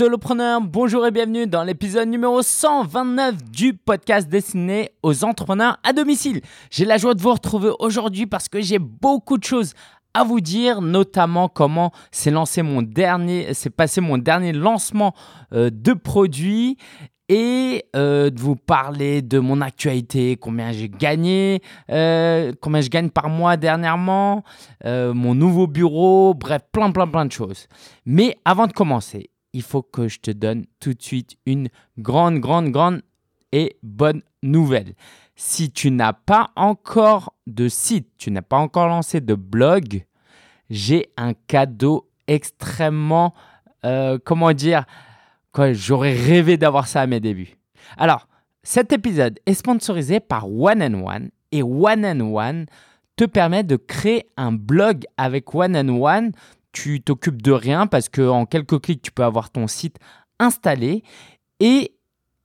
Solopreneur, bonjour et bienvenue dans l'épisode numéro 129 du podcast destiné aux entrepreneurs à domicile. J'ai la joie de vous retrouver aujourd'hui parce que j'ai beaucoup de choses à vous dire, notamment comment s'est lancé mon dernier, s'est passé mon dernier lancement euh, de produits et euh, de vous parler de mon actualité, combien j'ai gagné, euh, combien je gagne par mois dernièrement, mon nouveau bureau, bref, plein, plein, plein de choses. Mais avant de commencer, il faut que je te donne tout de suite une grande, grande, grande et bonne nouvelle. Si tu n'as pas encore de site, tu n'as pas encore lancé de blog, j'ai un cadeau extrêmement, euh, comment dire, j'aurais rêvé d'avoir ça à mes débuts. Alors, cet épisode est sponsorisé par One and One et One and One te permet de créer un blog avec One and One tu t'occupes de rien parce qu'en quelques clics, tu peux avoir ton site installé et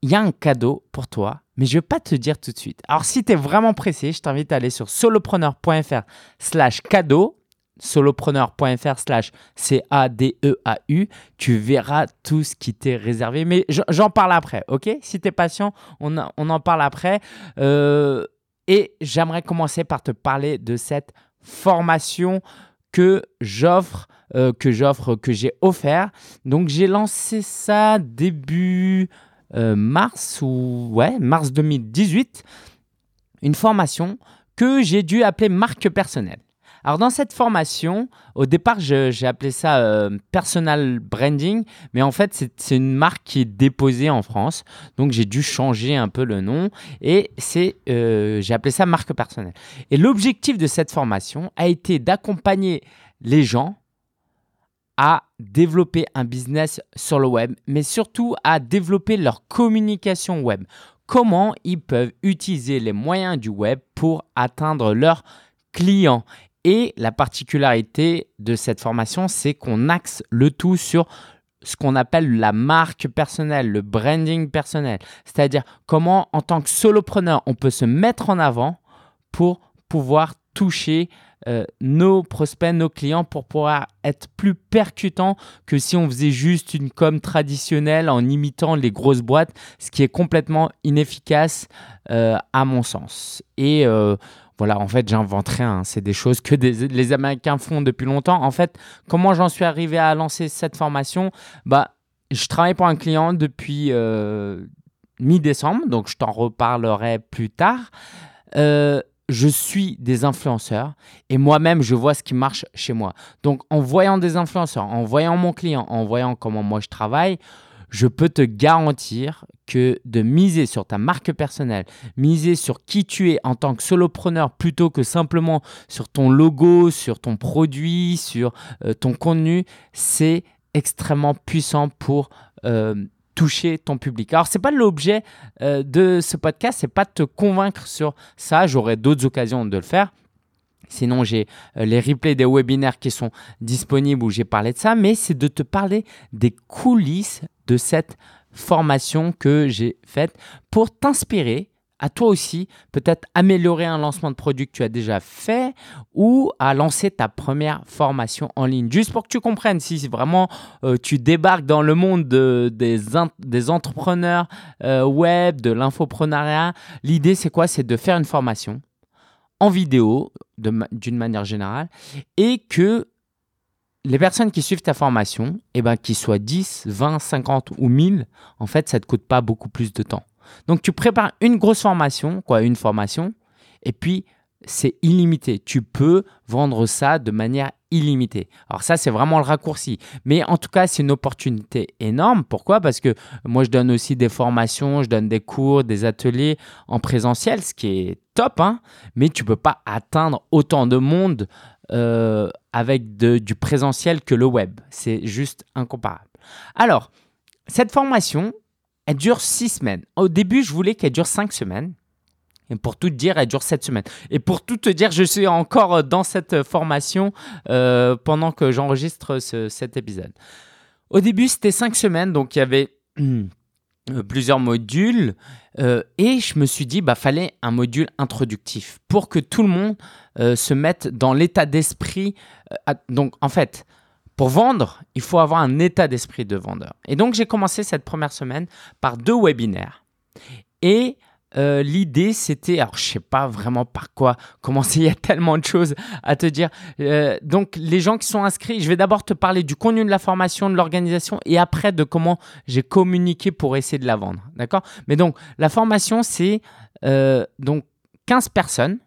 il y a un cadeau pour toi, mais je ne vais pas te dire tout de suite. Alors, si tu es vraiment pressé, je t'invite à aller sur solopreneur.fr slash cadeau, solopreneur.fr slash C-A-D-E-A-U. Tu verras tout ce qui t'est réservé, mais j'en parle après, ok? Si tu es patient, on, on, en parle après. Euh, et j'aimerais commencer par te parler de cette formation que j'offre, euh, que j'offre, que j'ai offert. Donc j'ai lancé ça début euh, mars ou ouais mars 2018, une formation que j'ai dû appeler marque personnelle. Alors dans cette formation, au départ, j'ai appelé ça euh, personal branding, mais en fait, c'est une marque qui est déposée en France, donc j'ai dû changer un peu le nom et c'est euh, j'ai appelé ça marque personnelle. Et l'objectif de cette formation a été d'accompagner les gens à développer un business sur le web, mais surtout à développer leur communication web. Comment ils peuvent utiliser les moyens du web pour atteindre leurs clients. Et la particularité de cette formation, c'est qu'on axe le tout sur ce qu'on appelle la marque personnelle, le branding personnel. C'est-à-dire comment, en tant que solopreneur, on peut se mettre en avant pour pouvoir toucher euh, nos prospects, nos clients pour pouvoir être plus percutant que si on faisait juste une com traditionnelle en imitant les grosses boîtes, ce qui est complètement inefficace euh, à mon sens. Et euh, voilà, en fait, j'invente rien. C'est des choses que les Américains font depuis longtemps. En fait, comment j'en suis arrivé à lancer cette formation? Bah, je travaille pour un client depuis euh, mi-décembre, donc je t'en reparlerai plus tard. Euh, je suis des influenceurs et moi-même, je vois ce qui marche chez moi. Donc, en voyant des influenceurs, en voyant mon client, en voyant comment moi je travaille, je peux te garantir que de miser sur ta marque personnelle, miser sur qui tu es en tant que solopreneur plutôt que simplement sur ton logo, sur ton produit, sur euh, ton contenu, c'est extrêmement puissant pour euh, toucher ton public. Alors c'est pas l'objet euh, de ce podcast, c'est pas de te convaincre sur ça, j'aurai d'autres occasions de le faire. Sinon, j'ai les replays des webinaires qui sont disponibles où j'ai parlé de ça, mais c'est de te parler des coulisses de cette formation que j'ai faite pour t'inspirer à toi aussi, peut-être améliorer un lancement de produit que tu as déjà fait ou à lancer ta première formation en ligne. Juste pour que tu comprennes, si vraiment euh, tu débarques dans le monde des, des, entrepreneurs euh, web, de l'infoprenariat, l'idée c'est quoi? C'est de faire une formation en vidéo d'une manière générale et que les personnes qui suivent ta formation, eh ben, qu'ils soient 10, 20, 50 ou 1000, en fait, ça ne te coûte pas beaucoup plus de temps. Donc, tu prépares une grosse formation, quoi, une formation, et puis c'est illimité. Tu peux vendre ça de manière illimitée. Alors ça, c'est vraiment le raccourci. Mais en tout cas, c'est une opportunité énorme. Pourquoi? Parce que moi, je donne aussi des formations, je donne des cours, des ateliers en présentiel, ce qui est top, hein mais tu peux pas atteindre autant de monde euh, avec du présentiel que le web. C'est juste incomparable. Alors, cette formation, elle dure six semaines. Au début, je voulais qu'elle dure cinq semaines. Et pour tout te dire, elle dure sept semaines. Et pour tout te dire, je suis encore dans cette formation euh, pendant que j'enregistre cet épisode. Au début, c'était cinq semaines, donc il y avait euh, plusieurs modules. Euh, et je me suis dit, bah fallait un module introductif pour que tout le monde se mette dans l'état d'esprit. donc en fait, Pour vendre, il faut avoir un état d'esprit de vendeur. Et donc, j'ai commencé cette première semaine par deux webinaires. Et euh, l'idée, c'était, alors je sais pas vraiment par quoi commencer, il y a tellement de choses à te dire. Euh, donc, les gens qui sont inscrits, je vais d'abord te parler du contenu de la formation, de l'organisation et après de comment j'ai communiqué pour essayer de la vendre. D'accord? Mais donc, la formation, c'est euh, donc 15 personnes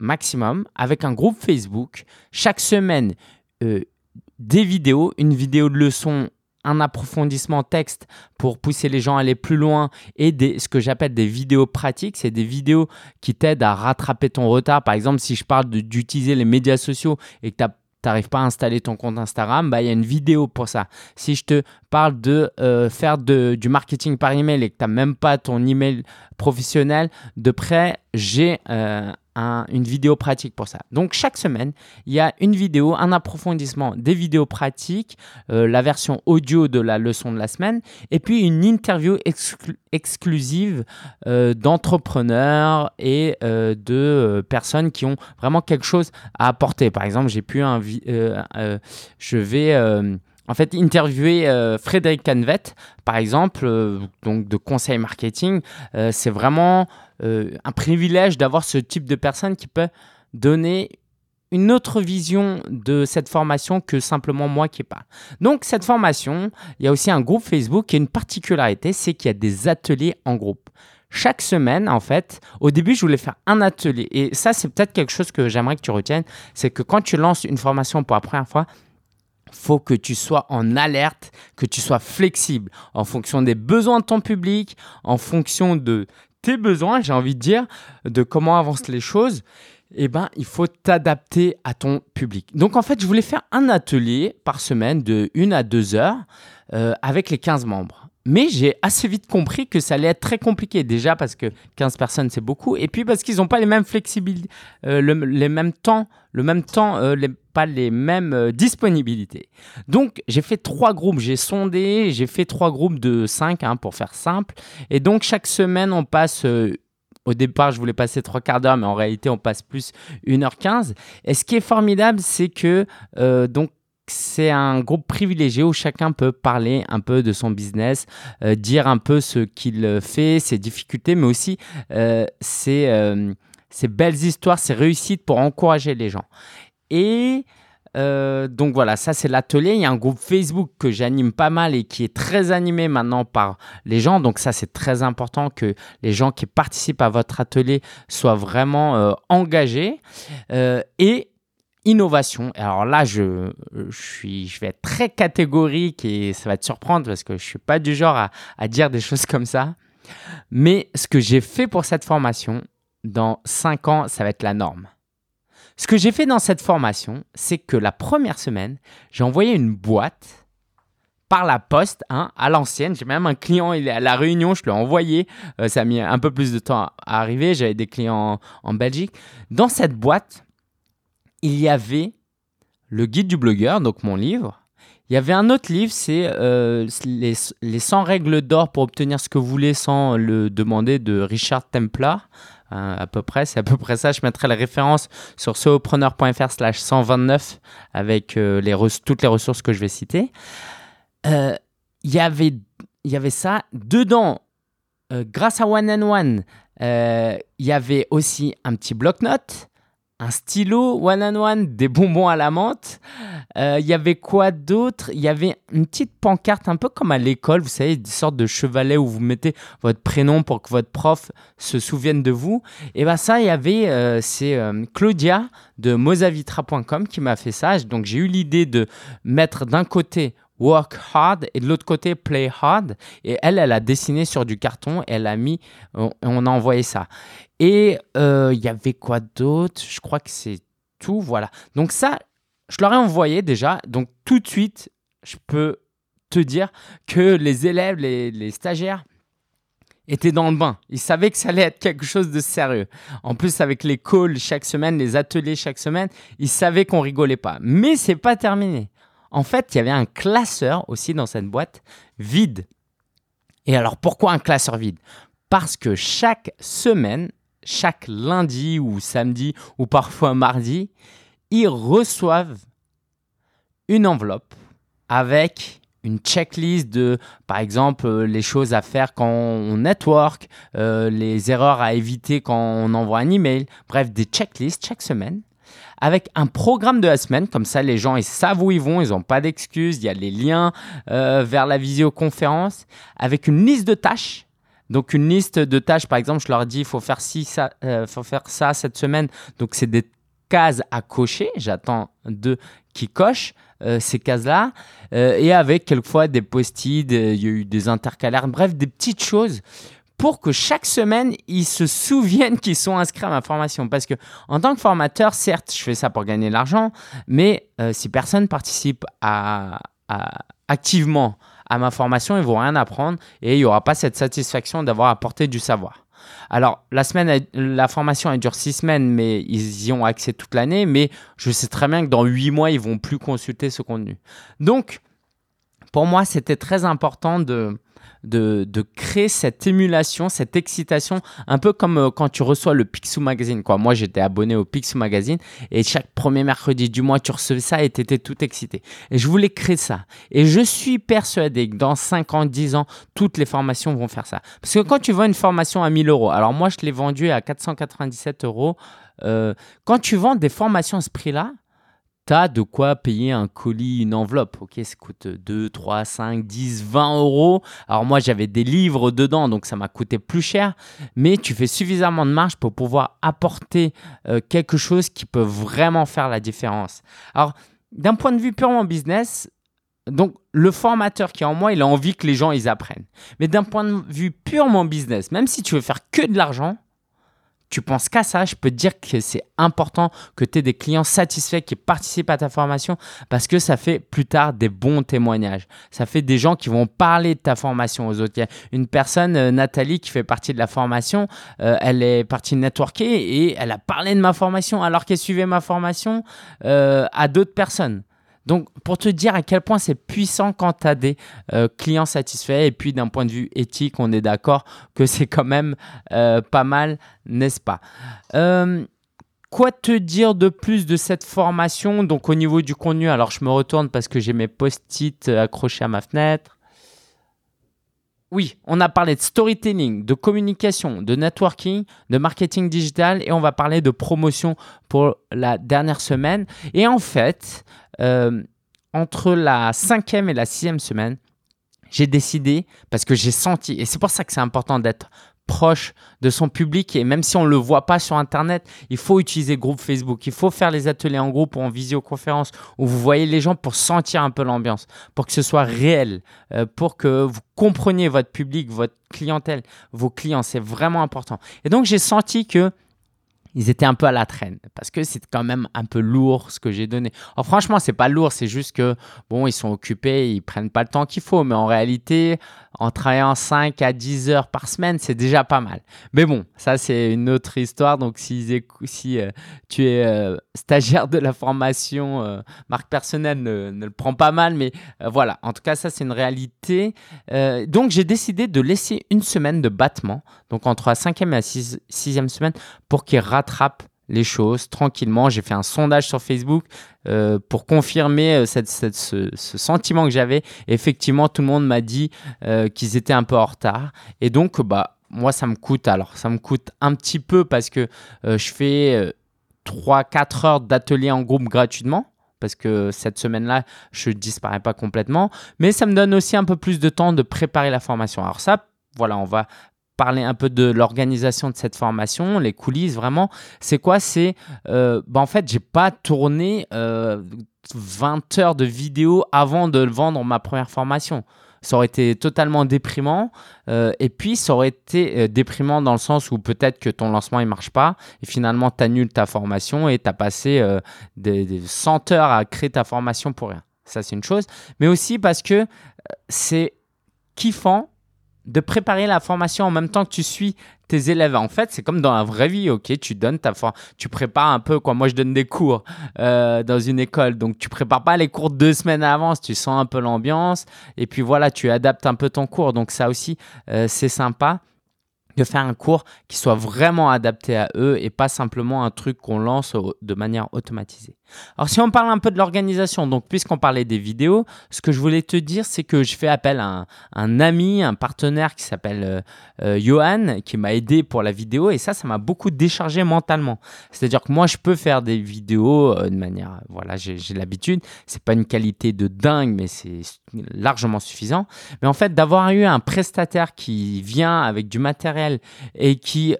maximum avec un groupe Facebook. Chaque semaine, des vidéos, une vidéo de leçon un approfondissement texte pour pousser les gens à aller plus loin et des, ce que j'appelle des vidéos pratiques. C'est des vidéos qui t'aident à rattraper ton retard. Par exemple, si je parle d'utiliser les médias sociaux et que tu n'arrives pas à installer ton compte Instagram, bah, il y a une vidéo pour ça. Si je te parle de euh, faire du marketing par email et que tu n'as même pas ton email professionnel de près, j'ai euh, une vidéo pratique pour ça. Donc chaque semaine, il y a une vidéo, un approfondissement des vidéos pratiques, euh, la version audio de la leçon de la semaine, et puis une interview exclusive euh, d'entrepreneurs et euh, de personnes qui ont vraiment quelque chose à apporter. Par exemple, j'ai pu un, je vais en fait, interviewer Frédéric Canvet, par exemple, donc de conseil marketing, c'est vraiment euh, un privilège d'avoir ce type de personne qui peut donner une autre vision de cette formation que simplement moi qui pas. Donc cette formation, il y a aussi un groupe Facebook a une particularité, c'est qu'il y a des ateliers en groupe. Chaque semaine, en fait, au début, je voulais faire un atelier. Et ça, c'est peut-être quelque chose que j'aimerais que tu retiennes. C'est que quand tu lances une formation pour la première fois, faut que tu sois en alerte, que tu sois flexible en fonction des besoins de ton public, en fonction de tes besoins, j'ai envie de dire, de comment avancent les choses, eh ben, il faut t'adapter à ton public. Donc, en fait, je voulais faire un atelier par semaine de 1 à 2 heures euh, avec les 15 membres. Mais j'ai assez vite compris que ça allait être très compliqué. Déjà parce que 15 personnes, c'est beaucoup. Et puis parce qu'ils n'ont pas les mêmes flexibilités, euh, les mêmes temps, le même temps, euh, pas les mêmes euh, disponibilités. Donc, j'ai fait trois groupes. J'ai sondé, j'ai fait trois groupes de 5 hein, pour faire simple. Et donc, chaque semaine, on passe. au départ, je voulais passer trois quarts d'heure, mais en réalité, on passe plus 1h15. Et ce qui est formidable, c'est que donc c'est un groupe privilégié où chacun peut parler un peu de son business, euh, dire un peu ce qu'il fait, ses difficultés, mais aussi euh, euh, ses, belles histoires, ses réussites pour encourager les gens. Et donc voilà, ça c'est l'atelier. Il y a un groupe Facebook que j'anime pas mal et qui est très animé maintenant par les gens. Donc ça c'est très important que les gens qui participent à votre atelier soient vraiment engagés. et innovation. Alors là, je, suis, je vais être très catégorique et ça va te surprendre parce que je ne suis pas du genre à, dire des choses comme ça. Mais ce que j'ai fait pour cette formation, dans 5 ans, ça va être la norme. Ce que j'ai fait dans cette formation, c'est que la première semaine, j'ai envoyé une boîte par la poste, hein, à l'ancienne. J'ai même un client, il est à la Réunion, je l'ai envoyé. Euh, ça a mis un peu plus de temps à arriver. J'avais des clients en Belgique. Dans cette boîte, il y avait le guide du blogueur, donc mon livre. Il y avait un autre livre, c'est euh, les, 100 règles d'or pour obtenir ce que vous voulez sans le demander de Richard Templar. Euh, à peu près, c'est à peu près ça. Je mettrai la référence sur solopreneur.fr slash 129 avec euh, les toutes les ressources que je vais citer. Il y avait, il y avait ça. Dedans, grâce à One and One, il y avait aussi un petit bloc-notes un stylo one on one, des bonbons à la menthe. Il euh, y avait quoi d'autre? Il y avait une petite pancarte un peu comme à l'école, vous savez, des sortes de chevalets où vous mettez votre prénom pour que votre prof se souvienne de vous. Et bien ça, il y avait, euh, c'est euh, Claudia de mozavitra.com qui m'a fait ça. Donc j'ai eu l'idée de mettre d'un côté work hard et de l'autre côté play hard. Et elle, elle a dessiné sur du carton, elle a mis, on, a envoyé ça. Et euh, il y avait quoi d'autre? Je crois que c'est tout, voilà. Donc ça, je leur ai envoyé déjà. Donc tout de suite, je peux te dire que les élèves, les, les stagiaires, étaient dans le bain. Ils savaient que ça allait être quelque chose de sérieux. En plus, avec les calls chaque semaine, les ateliers chaque semaine, ils savaient qu'on rigolait pas. Mais c'est pas terminé. En fait, il y avait un classeur aussi dans cette boîte vide. Et alors pourquoi un classeur vide? Parce que chaque semaine, chaque lundi ou samedi ou parfois mardi, ils reçoivent une enveloppe avec une checklist de, par exemple, euh, les choses à faire quand on network, euh, les erreurs à éviter quand on envoie un email, bref, des checklists chaque semaine avec un programme de la semaine. Comme ça, les gens, ils savent où ils vont, ils n'ont pas d'excuses. Il y a les liens euh, vers la visioconférence avec une liste de tâches. Donc, une liste de tâches, par exemple, je leur dis, il faut faire, ça, faut faire ça cette semaine. Donc, c'est des cases à cocher. J'attends deux qui cochent. Euh, ces cases-là, euh, et avec quelquefois des post-it, il y a eu des intercalaires, bref, des petites choses pour que chaque semaine, ils se souviennent qu'ils sont inscrits à ma formation. Parce que en tant que formateur, certes, je fais ça pour gagner de l'argent, mais euh, si personne participe à, activement à ma formation, ils vont rien apprendre et il n'y aura pas cette satisfaction d'avoir apporté du savoir. Alors, la, semaine, la formation, elle dure six semaines, mais ils y ont accès toute l'année. Mais je sais très bien que dans huit mois, ils vont plus consulter ce contenu. Donc, pour moi, c'était très important de, de, créer cette émulation, cette excitation, un peu comme euh, quand tu reçois le Picsou Magazine. Quoi. Moi, j'étais abonné au Picsou Magazine et chaque premier mercredi du mois, tu recevais ça et tu étais tout excité. Et je voulais créer ça. Et je suis persuadé que dans 5 ans, 10 ans, toutes les formations vont faire ça. Parce que quand tu vends une formation à 1000 euros, alors moi, je l'ai vendue à 497 euros. Euh, quand tu vends des formations à ce prix-là, de quoi payer un colis, une enveloppe. Ok, ça coûte 2, 3, 5, 10, 20 euros. Alors moi, j'avais des livres dedans, donc ça m'a coûté plus cher. Mais tu fais suffisamment de marge pour pouvoir apporter euh, quelque chose qui peut vraiment faire la différence. Alors, d'un point de vue purement business, donc, le formateur qui est en moi, il a envie que les gens ils apprennent. Mais d'un point de vue purement business, même si tu veux faire que de l'argent, tu penses qu'à ça, je peux te dire que c'est important que tu aies des clients satisfaits qui participent à ta formation parce que ça fait plus tard des bons témoignages. Ça fait des gens qui vont parler de ta formation aux autres. Il y a une personne, euh, Nathalie, qui fait partie de la formation, euh, elle est partie networker et elle a parlé de ma formation alors qu'elle suivait ma formation euh, à d'autres personnes. Donc, pour te dire à quel point c'est puissant quand tu as des euh, clients satisfaits, et puis d'un point de vue éthique, on est d'accord que c'est quand même euh, pas mal, n'est-ce pas? Euh, Quoi te dire de plus de cette formation? Donc, au niveau du contenu, alors je me retourne parce que j'ai mes post-it accrochés à ma fenêtre. Oui, on a parlé de storytelling, de communication, de networking, de marketing digital et on va parler de promotion pour la dernière semaine. Et en fait, euh, entre la cinquième et la sixième semaine, j'ai décidé, parce que j'ai senti, et c'est pour ça que c'est important d'être proche de son public et même si on ne le voit pas sur Internet, il faut utiliser groupe Facebook, il faut faire les ateliers en groupe ou en visioconférence où vous voyez les gens pour sentir un peu l'ambiance, pour que ce soit réel, euh, pour que vous compreniez votre public, votre clientèle, vos clients, c'est vraiment important. Et donc j'ai senti que ils étaient un peu à la traîne parce que c'est quand même un peu lourd ce que j'ai donné. Alors franchement, c'est pas lourd, c'est juste que bon, ils sont occupés, ils prennent pas le temps qu'il faut, mais en réalité, en travaillant 5 à 10 heures par semaine, c'est déjà pas mal. Mais bon, ça c'est une autre histoire. Donc si, euh, tu es euh, stagiaire de la formation euh, marque personnelle, ne, le prends pas mal, mais voilà. En tout cas, ça c'est une réalité. donc j'ai décidé de laisser une semaine de battement, donc entre la cinquième et la sixième semaine, pour qu'ils rattrape les choses tranquillement. J'ai fait un sondage sur Facebook euh, pour confirmer euh, cette, ce, sentiment que j'avais. Effectivement, tout le monde m'a dit euh, qu'ils étaient un peu en retard. Et donc, bah, moi, ça me coûte. Alors, ça me coûte un petit peu parce que je fais 3-4 heures d'atelier en groupe gratuitement. Parce que cette semaine-là, je ne disparais pas complètement. Mais ça me donne aussi un peu plus de temps de préparer la formation. Alors ça, voilà, on va parler un peu de l'organisation de cette formation, les coulisses vraiment. C'est quoi? C'est euh, bah en fait, j'ai pas tourné 20 euh, heures de vidéo avant de vendre ma première formation. Ça aurait été totalement déprimant. Euh, et puis, ça aurait été déprimant dans le sens où peut-être que ton lancement ne marche pas et finalement, tu annules ta formation et tu as passé des, des 100 heures à créer ta formation pour rien. Ça, c'est une chose. Mais aussi parce que c'est kiffant de préparer la formation en même temps que tu suis tes élèves. En fait, c'est comme dans la vraie vie, ok? Tu donnes ta tu prépares un peu. Moi, je donne des cours euh, dans une école, donc tu prépares pas les cours deux semaines à l'avance, tu sens un peu l'ambiance, et puis voilà, tu adaptes un peu ton cours. Donc ça aussi, euh, c'est sympa. de faire un cours qui soit vraiment adapté à eux et pas simplement un truc qu'on lance de manière automatisée. Alors si on parle un peu de l'organisation, donc puisqu'on parlait des vidéos, ce que je voulais te dire, c'est que je fais appel à un, ami, un partenaire qui s'appelle euh, euh, Johan, qui m'a aidé pour la vidéo et ça, ça m'a beaucoup déchargé mentalement. C'est-à-dire que moi, je peux faire des vidéos euh, de manière, voilà, j'ai l'habitude. C'est pas une qualité de dingue, mais c'est largement suffisant. Mais en fait, d'avoir eu un prestataire qui vient avec du matériel et qui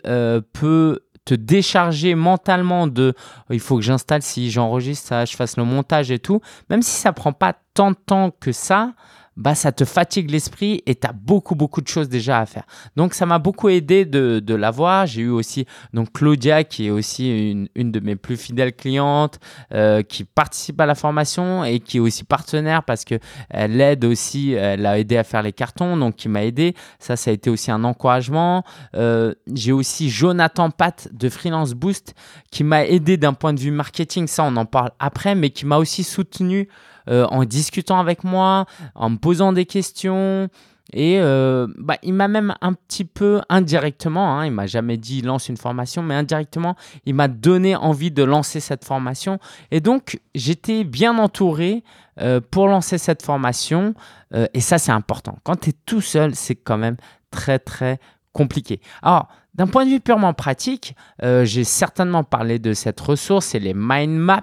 peut te décharger mentalement de il faut que j'installe si j'enregistre ça, je fasse le montage et tout, même si ça prend pas tant de temps que ça, bah, ça te fatigue l'esprit et tu as beaucoup, beaucoup de choses déjà à faire. Donc, ça m'a beaucoup aidé de, de l'avoir. J'ai eu aussi donc Claudia, qui est aussi une, une de mes plus fidèles clientes, euh, qui participe à la formation et qui est aussi partenaire parce qu'elle aide aussi, elle a aidé à faire les cartons, donc qui m'a aidé. Ça, ça a été aussi un encouragement. Euh, j'ai aussi Jonathan Pat de Freelance Boost qui m'a aidé d'un point de vue marketing. Ça, on en parle après, mais qui m'a aussi soutenu euh, en discutant avec moi, en me posant des questions. Et euh, bah, il m'a même un petit peu indirectement, hein, il m'a jamais dit lance une formation, mais indirectement, il m'a donné envie de lancer cette formation. Et donc, j'étais bien entouré euh, pour lancer cette formation. et ça, c'est important. Quand tu es tout seul, c'est quand même très, très compliqué. Alors, d'un point de vue purement pratique, j'ai certainement parlé de cette ressource, c'est les mind maps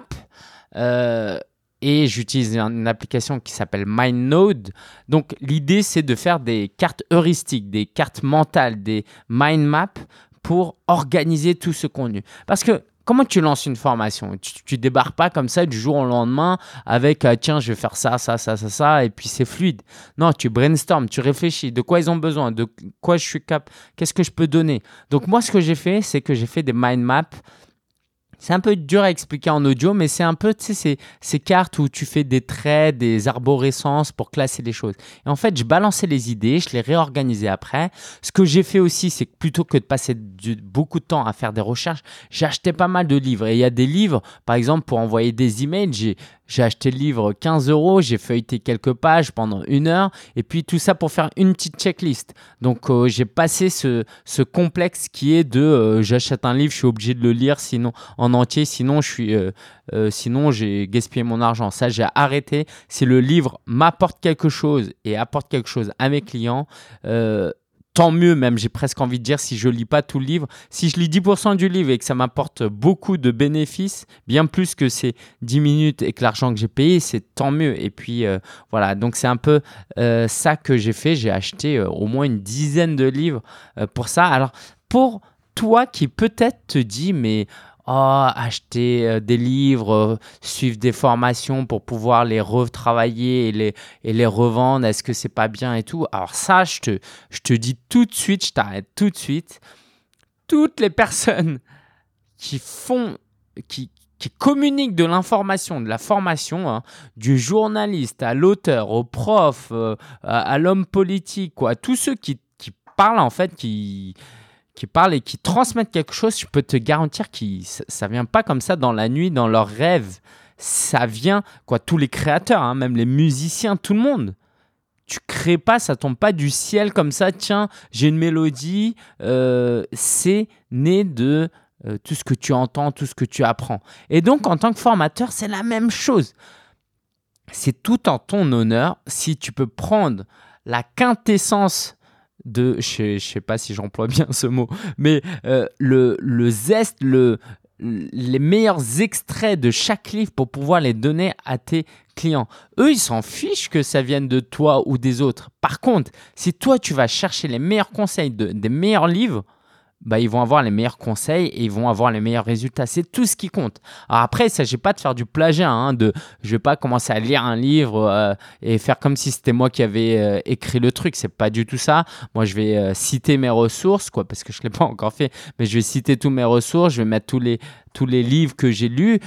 et j'utilise une application qui s'appelle MindNode. Donc l'idée c'est de faire des cartes heuristiques, des cartes mentales, des mind maps pour organiser tout ce contenu. Parce que comment tu lances une formation? Tu, ne débarques pas comme ça du jour au lendemain avec euh, tiens je vais faire ça ça ça ça ça et puis c'est fluide. Non, tu brainstorm, tu réfléchis de quoi ils ont besoin, de quoi je suis cap, qu'est-ce que je peux donner? Donc moi ce que j'ai fait c'est que j'ai fait des mind maps c'est un peu dur à expliquer en audio, mais c'est un peu, tu sais, ces, cartes où tu fais des traits, des arborescences pour classer les choses. Et en fait, je balançais les idées, je les réorganisais après. Ce que j'ai fait aussi, c'est que plutôt que de passer beaucoup de temps à faire des recherches, acheté pas mal de livres. Et il y a des livres, par exemple, pour envoyer des emails, j'ai acheté le livre 15 euros, j'ai feuilleté quelques pages pendant une heure, et puis tout ça pour faire une petite checklist. Donc euh, j'ai passé ce, ce, complexe qui est de euh, j'achète un livre, je suis obligé de le lire sinon en entier, sinon je suis, euh, sinon j'ai gaspillé mon argent. Ça j'ai arrêté. Si le livre m'apporte quelque chose et apporte quelque chose à mes clients, tant mieux même, j'ai presque envie de dire, si je lis pas tout le livre. Si je lis 10% du livre et que ça m'apporte beaucoup de bénéfices, bien plus que ces 10 minutes et que l'argent que j'ai payé, c'est tant mieux. Et puis euh, voilà, donc c'est un peu euh, ça que j'ai fait. J'ai acheté euh, au moins une dizaine de livres pour ça. Alors pour toi qui peut-être te dit, mais oh, acheter euh, des livres, euh, suivre des formations pour pouvoir les retravailler et les, et les revendre, est-ce que c'est pas bien et tout? Alors ça, je te, je te dis tout de suite, je t'arrête tout de suite. Toutes les personnes qui font, qui, qui communiquent de l'information, de la formation, hein, du journaliste à l'auteur, au prof, euh, à, l'homme politique, quoi, tous ceux qui, qui parlent en fait, qui, qui parlent et qui transmettent quelque chose, je peux te garantir que ça vient pas comme ça dans la nuit, dans leurs rêves. Ça vient, quoi, tous les créateurs, hein, même les musiciens, tout le monde. Tu crées pas, ça tombe pas du ciel comme ça. Tiens, j'ai une mélodie. Euh, c'est né de euh, tout ce que tu entends, tout ce que tu apprends. Et donc, en tant que formateur, c'est la même chose. C'est tout en ton honneur si tu peux prendre la quintessence de, je ne sais pas si j'emploie bien ce mot, mais euh, le, le zeste, le, les meilleurs extraits de chaque livre pour pouvoir les donner à tes clients. Eux, ils s'en fichent que ça vienne de toi ou des autres. Par contre, si toi, tu vas chercher les meilleurs conseils de, des meilleurs livres, bah, ils vont avoir les meilleurs conseils et ils vont avoir les meilleurs résultats. C'est tout ce qui compte. Alors après, il ne s'agit pas de faire du plagiat. Hein, de, je vais pas commencer à lire un livre euh, et faire comme si c'était moi qui avais euh, écrit le truc. C'est pas du tout ça. Moi, je vais euh, citer mes ressources, quoi, parce que je l'ai pas encore fait. Mais je vais citer tous mes ressources. Je vais mettre tous les, tous les livres que j'ai lus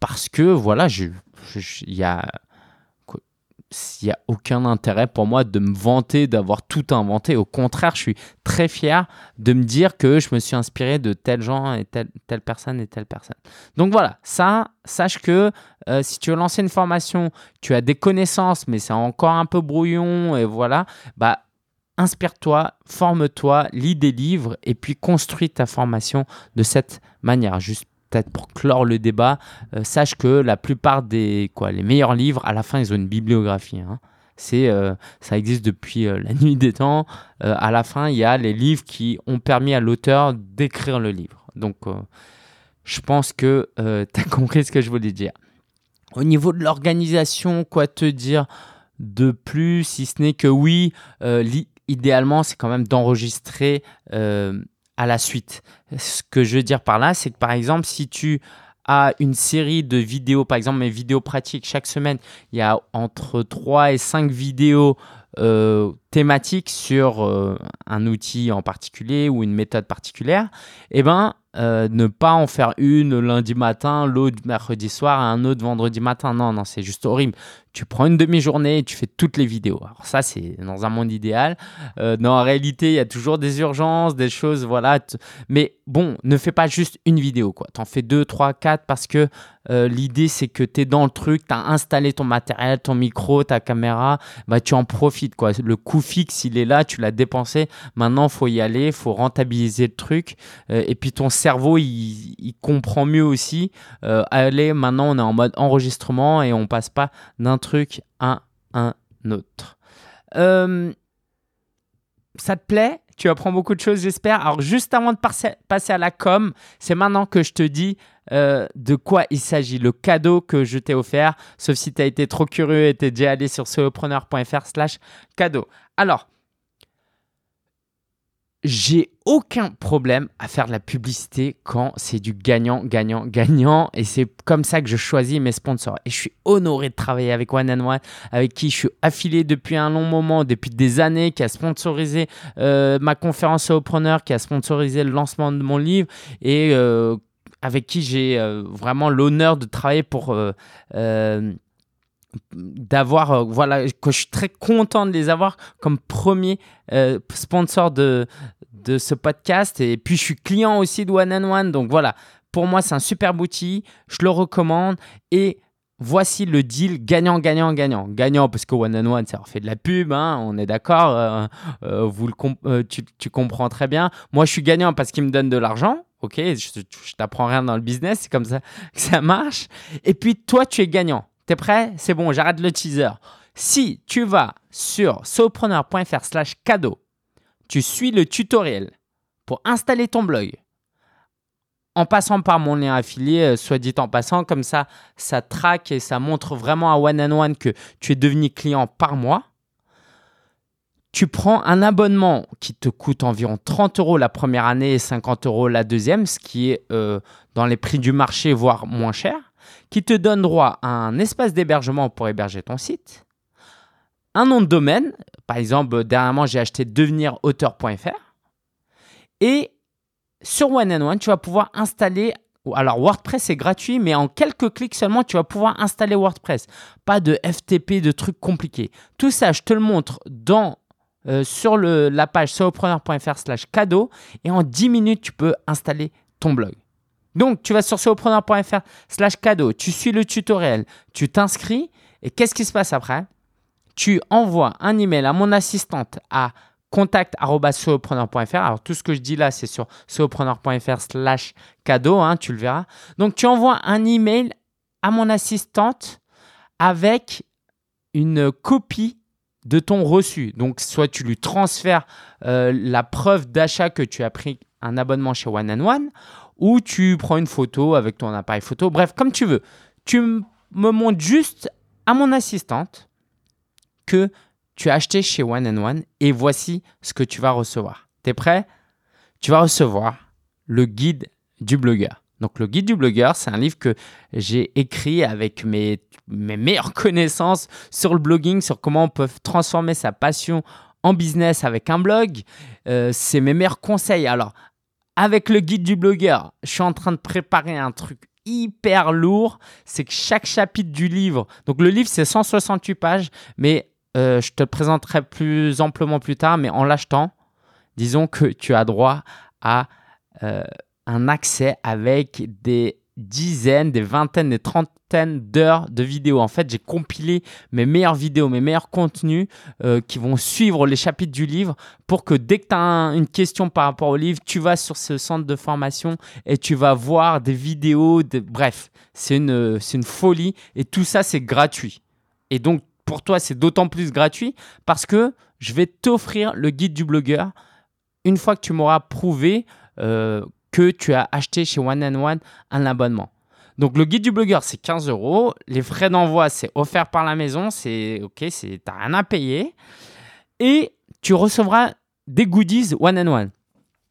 parce que, voilà, il y a il n'y a aucun intérêt pour moi de me vanter d'avoir tout inventé. Au contraire, je suis très fier de me dire que je me suis inspiré de tel gens et telle, telle personne et telle personne. Donc voilà, ça, sache que euh, si tu veux lancer une formation, tu as des connaissances, mais c'est encore un peu brouillon et voilà, bah inspire-toi, forme-toi, lis des livres et puis construis ta formation de cette manière. Juste peut-être pour clore le débat, euh, sache que la plupart des quoi, les meilleurs livres, à la fin, ils ont une bibliographie. Hein. C'est, euh, ça existe depuis euh, la nuit des temps. à la fin, il y a les livres qui ont permis à l'auteur d'écrire le livre. Donc, je pense que tu as compris ce que je voulais dire. Au niveau de l'organisation, quoi te dire de plus, si ce n'est que oui, idéalement, c'est quand même d'enregistrer à la suite. Ce que je veux dire par là, c'est que par exemple, si tu as une série de vidéos, par exemple mes vidéos pratiques, chaque semaine, il y a entre 3 et 5 vidéos euh, thématiques sur euh, un outil en particulier ou une méthode particulière, eh ben, euh, ne pas en faire une lundi matin, l'autre mercredi soir un autre vendredi matin. Non, non, c'est juste horrible. Tu prends une demi-journée et tu fais toutes les vidéos. Alors ça, c'est dans un monde idéal. Euh, non, en réalité, il y a toujours des urgences, des choses, voilà. Mais bon, ne fais pas juste une vidéo, quoi. T'en fais deux, trois, quatre parce que euh, l'idée, c'est que tu es dans le truc, tu as installé ton matériel, ton micro, ta caméra, bah, tu en profites, quoi. Le coût fixe, il est là, tu l'as dépensé. Maintenant, faut y aller, faut rentabiliser le truc. et puis ton cerveau, il, comprend mieux aussi. Euh, allez, maintenant, on est en mode enregistrement et on passe pas d'un truc à un autre. Euh, ça te plaît? Tu apprends beaucoup de choses, j'espère. Alors, juste avant de passer à la com, c'est maintenant que je te dis euh, de quoi il s'agit, le cadeau que je t'ai offert, sauf si tu as été trop curieux et tu déjà allé sur solopreneur.fr slash cadeau. Alors, j'ai aucun problème à faire de la publicité quand c'est du gagnant, gagnant, gagnant. Et c'est comme ça que je choisis mes sponsors. Et je suis honoré de travailler avec One and One, avec qui je suis affilié depuis un long moment, depuis des années, qui a sponsorisé euh, ma conférence au preneur, qui a sponsorisé le lancement de mon livre et euh, avec qui j'ai euh, vraiment l'honneur de travailler pour d'avoir euh, voilà que je suis très content de les avoir comme premier euh, sponsor de de ce podcast. Et puis je suis client aussi de One and One. Donc voilà. Pour moi c'est un super outil je le recommande. Et voici le deal gagnant gagnant gagnant gagnant parce que One and One ça fait de la pub hein, on est d'accord euh, vous le tu, tu, comprends très bien. Moi je suis gagnant parce qu'ils me donnent de l'argent ok? Je, je t'apprends rien dans le business c'est comme ça que ça marche. Et puis toi tu es gagnant T'es prêt? C'est bon, j'arrête le teaser. Si tu vas sur sopreneur.fr slash cadeau, tu suis le tutoriel pour installer ton blog en passant par mon lien affilié, euh, soit dit en passant, comme ça, ça traque et ça montre vraiment à One and One que tu es devenu client par mois. Tu prends un abonnement qui te coûte environ 30 euros la première année et 50 euros la deuxième, ce qui est euh, dans les prix du marché, voire moins cher qui te donne droit à un espace d'hébergement pour héberger ton site, un nom de domaine, par exemple, dernièrement, j'ai acheté devenirauteur.fr, et sur One and One, tu vas pouvoir installer alors WordPress est gratuit, mais en quelques clics seulement, tu vas pouvoir installer WordPress. Pas de FTP, de trucs compliqués. Tout ça, je te le montre dans, euh, sur la page solopreneur.fr slash cadeau. Et en 10 minutes, tu peux installer ton blog. Donc, tu vas sur solopreneur.fr slash cadeau, tu suis le tutoriel, tu t'inscris et qu'est-ce qui se passe après? Tu envoies un email à mon assistante à contact.solopreneur.fr. Alors, tout ce que je dis là, c'est sur solopreneur.fr slash cadeau, hein, tu le verras. Donc, tu envoies un email à mon assistante avec une copie de ton reçu. Donc, soit tu lui transfères euh, la preuve d'achat que tu as pris un abonnement chez One and One, ou tu prends une photo avec ton appareil photo, bref, comme tu veux. Tu me montres juste à mon assistante que tu as acheté chez One and One et voici ce que tu vas recevoir. Tu es prêt? Tu vas recevoir le guide du blogueur. Donc le guide du blogueur, c'est un livre que j'ai écrit avec mes, mes meilleures connaissances sur le blogging, sur comment on peut transformer sa passion en business avec un blog. Euh, c'est mes meilleurs conseils. Alors avec le guide du blogueur, je suis en train de préparer un truc hyper lourd. C'est que chaque chapitre du livre, donc le livre c'est 168 pages, mais euh, je te présenterai plus amplement plus tard, mais en l'achetant, disons que tu as droit à euh, un accès avec des dizaines, des vingtaines, des trentaines d'heures de vidéos. En fait, j'ai compilé mes meilleures vidéos, mes meilleurs contenus euh, qui vont suivre les chapitres du livre pour que dès que tu as une question par rapport au livre, tu vas sur ce centre de formation et tu vas voir des vidéos. Bref, c'est une, une folie et tout ça, c'est gratuit. Et donc, pour toi, c'est d'autant plus gratuit parce que je vais t'offrir le guide du blogueur une fois que tu m'auras prouvé euh, que tu as acheté chez One and One un abonnement. Donc le guide du blogueur, c'est 15 euros. Les frais d'envoi, c'est offert par la maison. C'est OK, c'est n'as rien à payer. Et tu recevras des goodies One and One.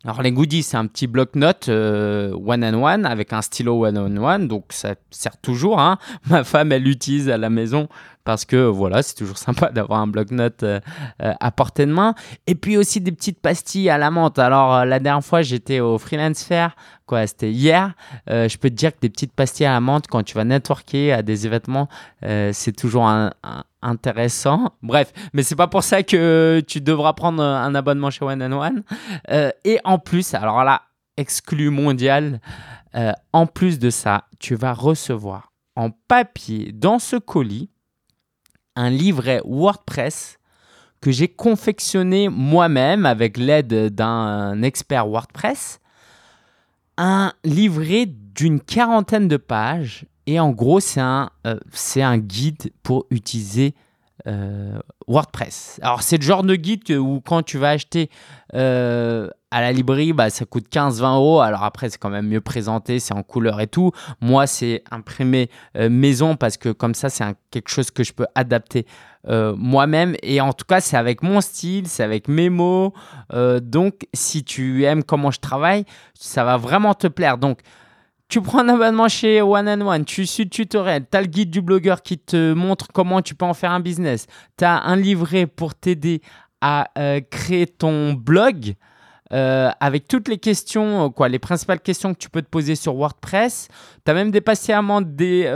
Alors les goodies, c'est un petit bloc-notes euh, one and one avec un stylo one on one, donc ça sert toujours. Hein. Ma femme, elle l'utilise à la maison parce que voilà, c'est toujours sympa d'avoir un bloc-notes euh, euh, à portée de main. Et puis aussi des petites pastilles à la menthe. Alors la dernière fois, j'étais au Freelance Fair, quoi, c'était hier. je peux te dire que des petites pastilles à la menthe quand tu vas networker à des événements, c'est toujours un, intéressant. Bref, mais c'est pas pour ça que tu devras prendre un abonnement chez One and One. Euh, et en plus, alors là, exclu mondial, euh, en plus de ça, tu vas recevoir en papier dans ce colis un livret WordPress que j'ai confectionné moi-même avec l'aide d'un expert WordPress. Un livret d'une quarantaine de pages et en gros, c'est un, euh, guide pour utiliser euh, WordPress. Alors, c'est le genre de guide où quand tu vas acheter euh, à la librairie, bah, ça coûte 15-20 euros. Alors après, c'est quand même mieux présenté, c'est en couleur et tout. Moi, c'est imprimé maison parce que comme ça, c'est quelque chose que je peux adapter moi-même. Et en tout cas, c'est avec mon style, c'est avec mes mots. donc, si tu aimes comment je travaille, ça va vraiment te plaire. Donc, tu prends un abonnement chez One and One, tu suis le tutoriel, tu as le guide du blogueur qui te montre comment tu peux en faire un business, tu as un livret pour t'aider à euh, créer ton blog euh, avec toutes les questions, euh, quoi, les principales questions que tu peux te poser sur WordPress. Tu as même des patiemment des,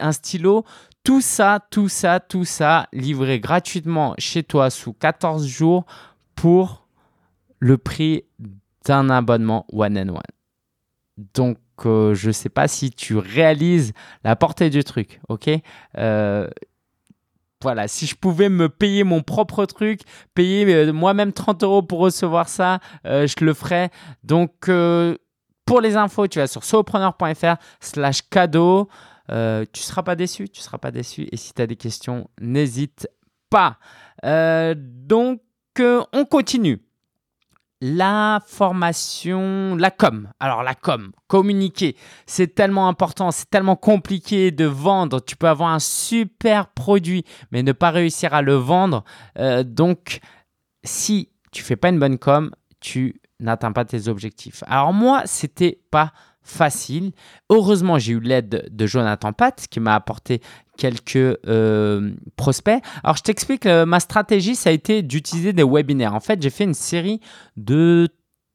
un stylo. Tout ça, tout ça, tout ça livré gratuitement chez toi sous 14 jours pour le prix d'un abonnement One and One. Donc, euh, je ne sais pas si tu réalises la portée du truc, ok? Euh, voilà, si je pouvais me payer mon propre truc, payer euh, moi-même 30 euros pour recevoir ça, je le ferais. Donc, pour les infos, tu vas sur solopreneur.fr slash cadeau. tu ne seras pas déçu, tu ne seras pas déçu. Et si tu as des questions, n'hésite pas. donc, on continue la formation, la com. Alors la com, communiquer, c'est tellement important, c'est tellement compliqué de vendre. Tu peux avoir un super produit, mais ne pas réussir à le vendre. Euh, donc, si tu fais pas une bonne com, tu n'atteins pas tes objectifs. Alors moi, c'était pas facile. Heureusement, j'ai eu l'aide de Jonathan Pat qui m'a apporté quelques euh, prospects. Alors, je t'explique, euh, ma stratégie, ça a été d'utiliser des webinaires. En fait, j'ai fait une série de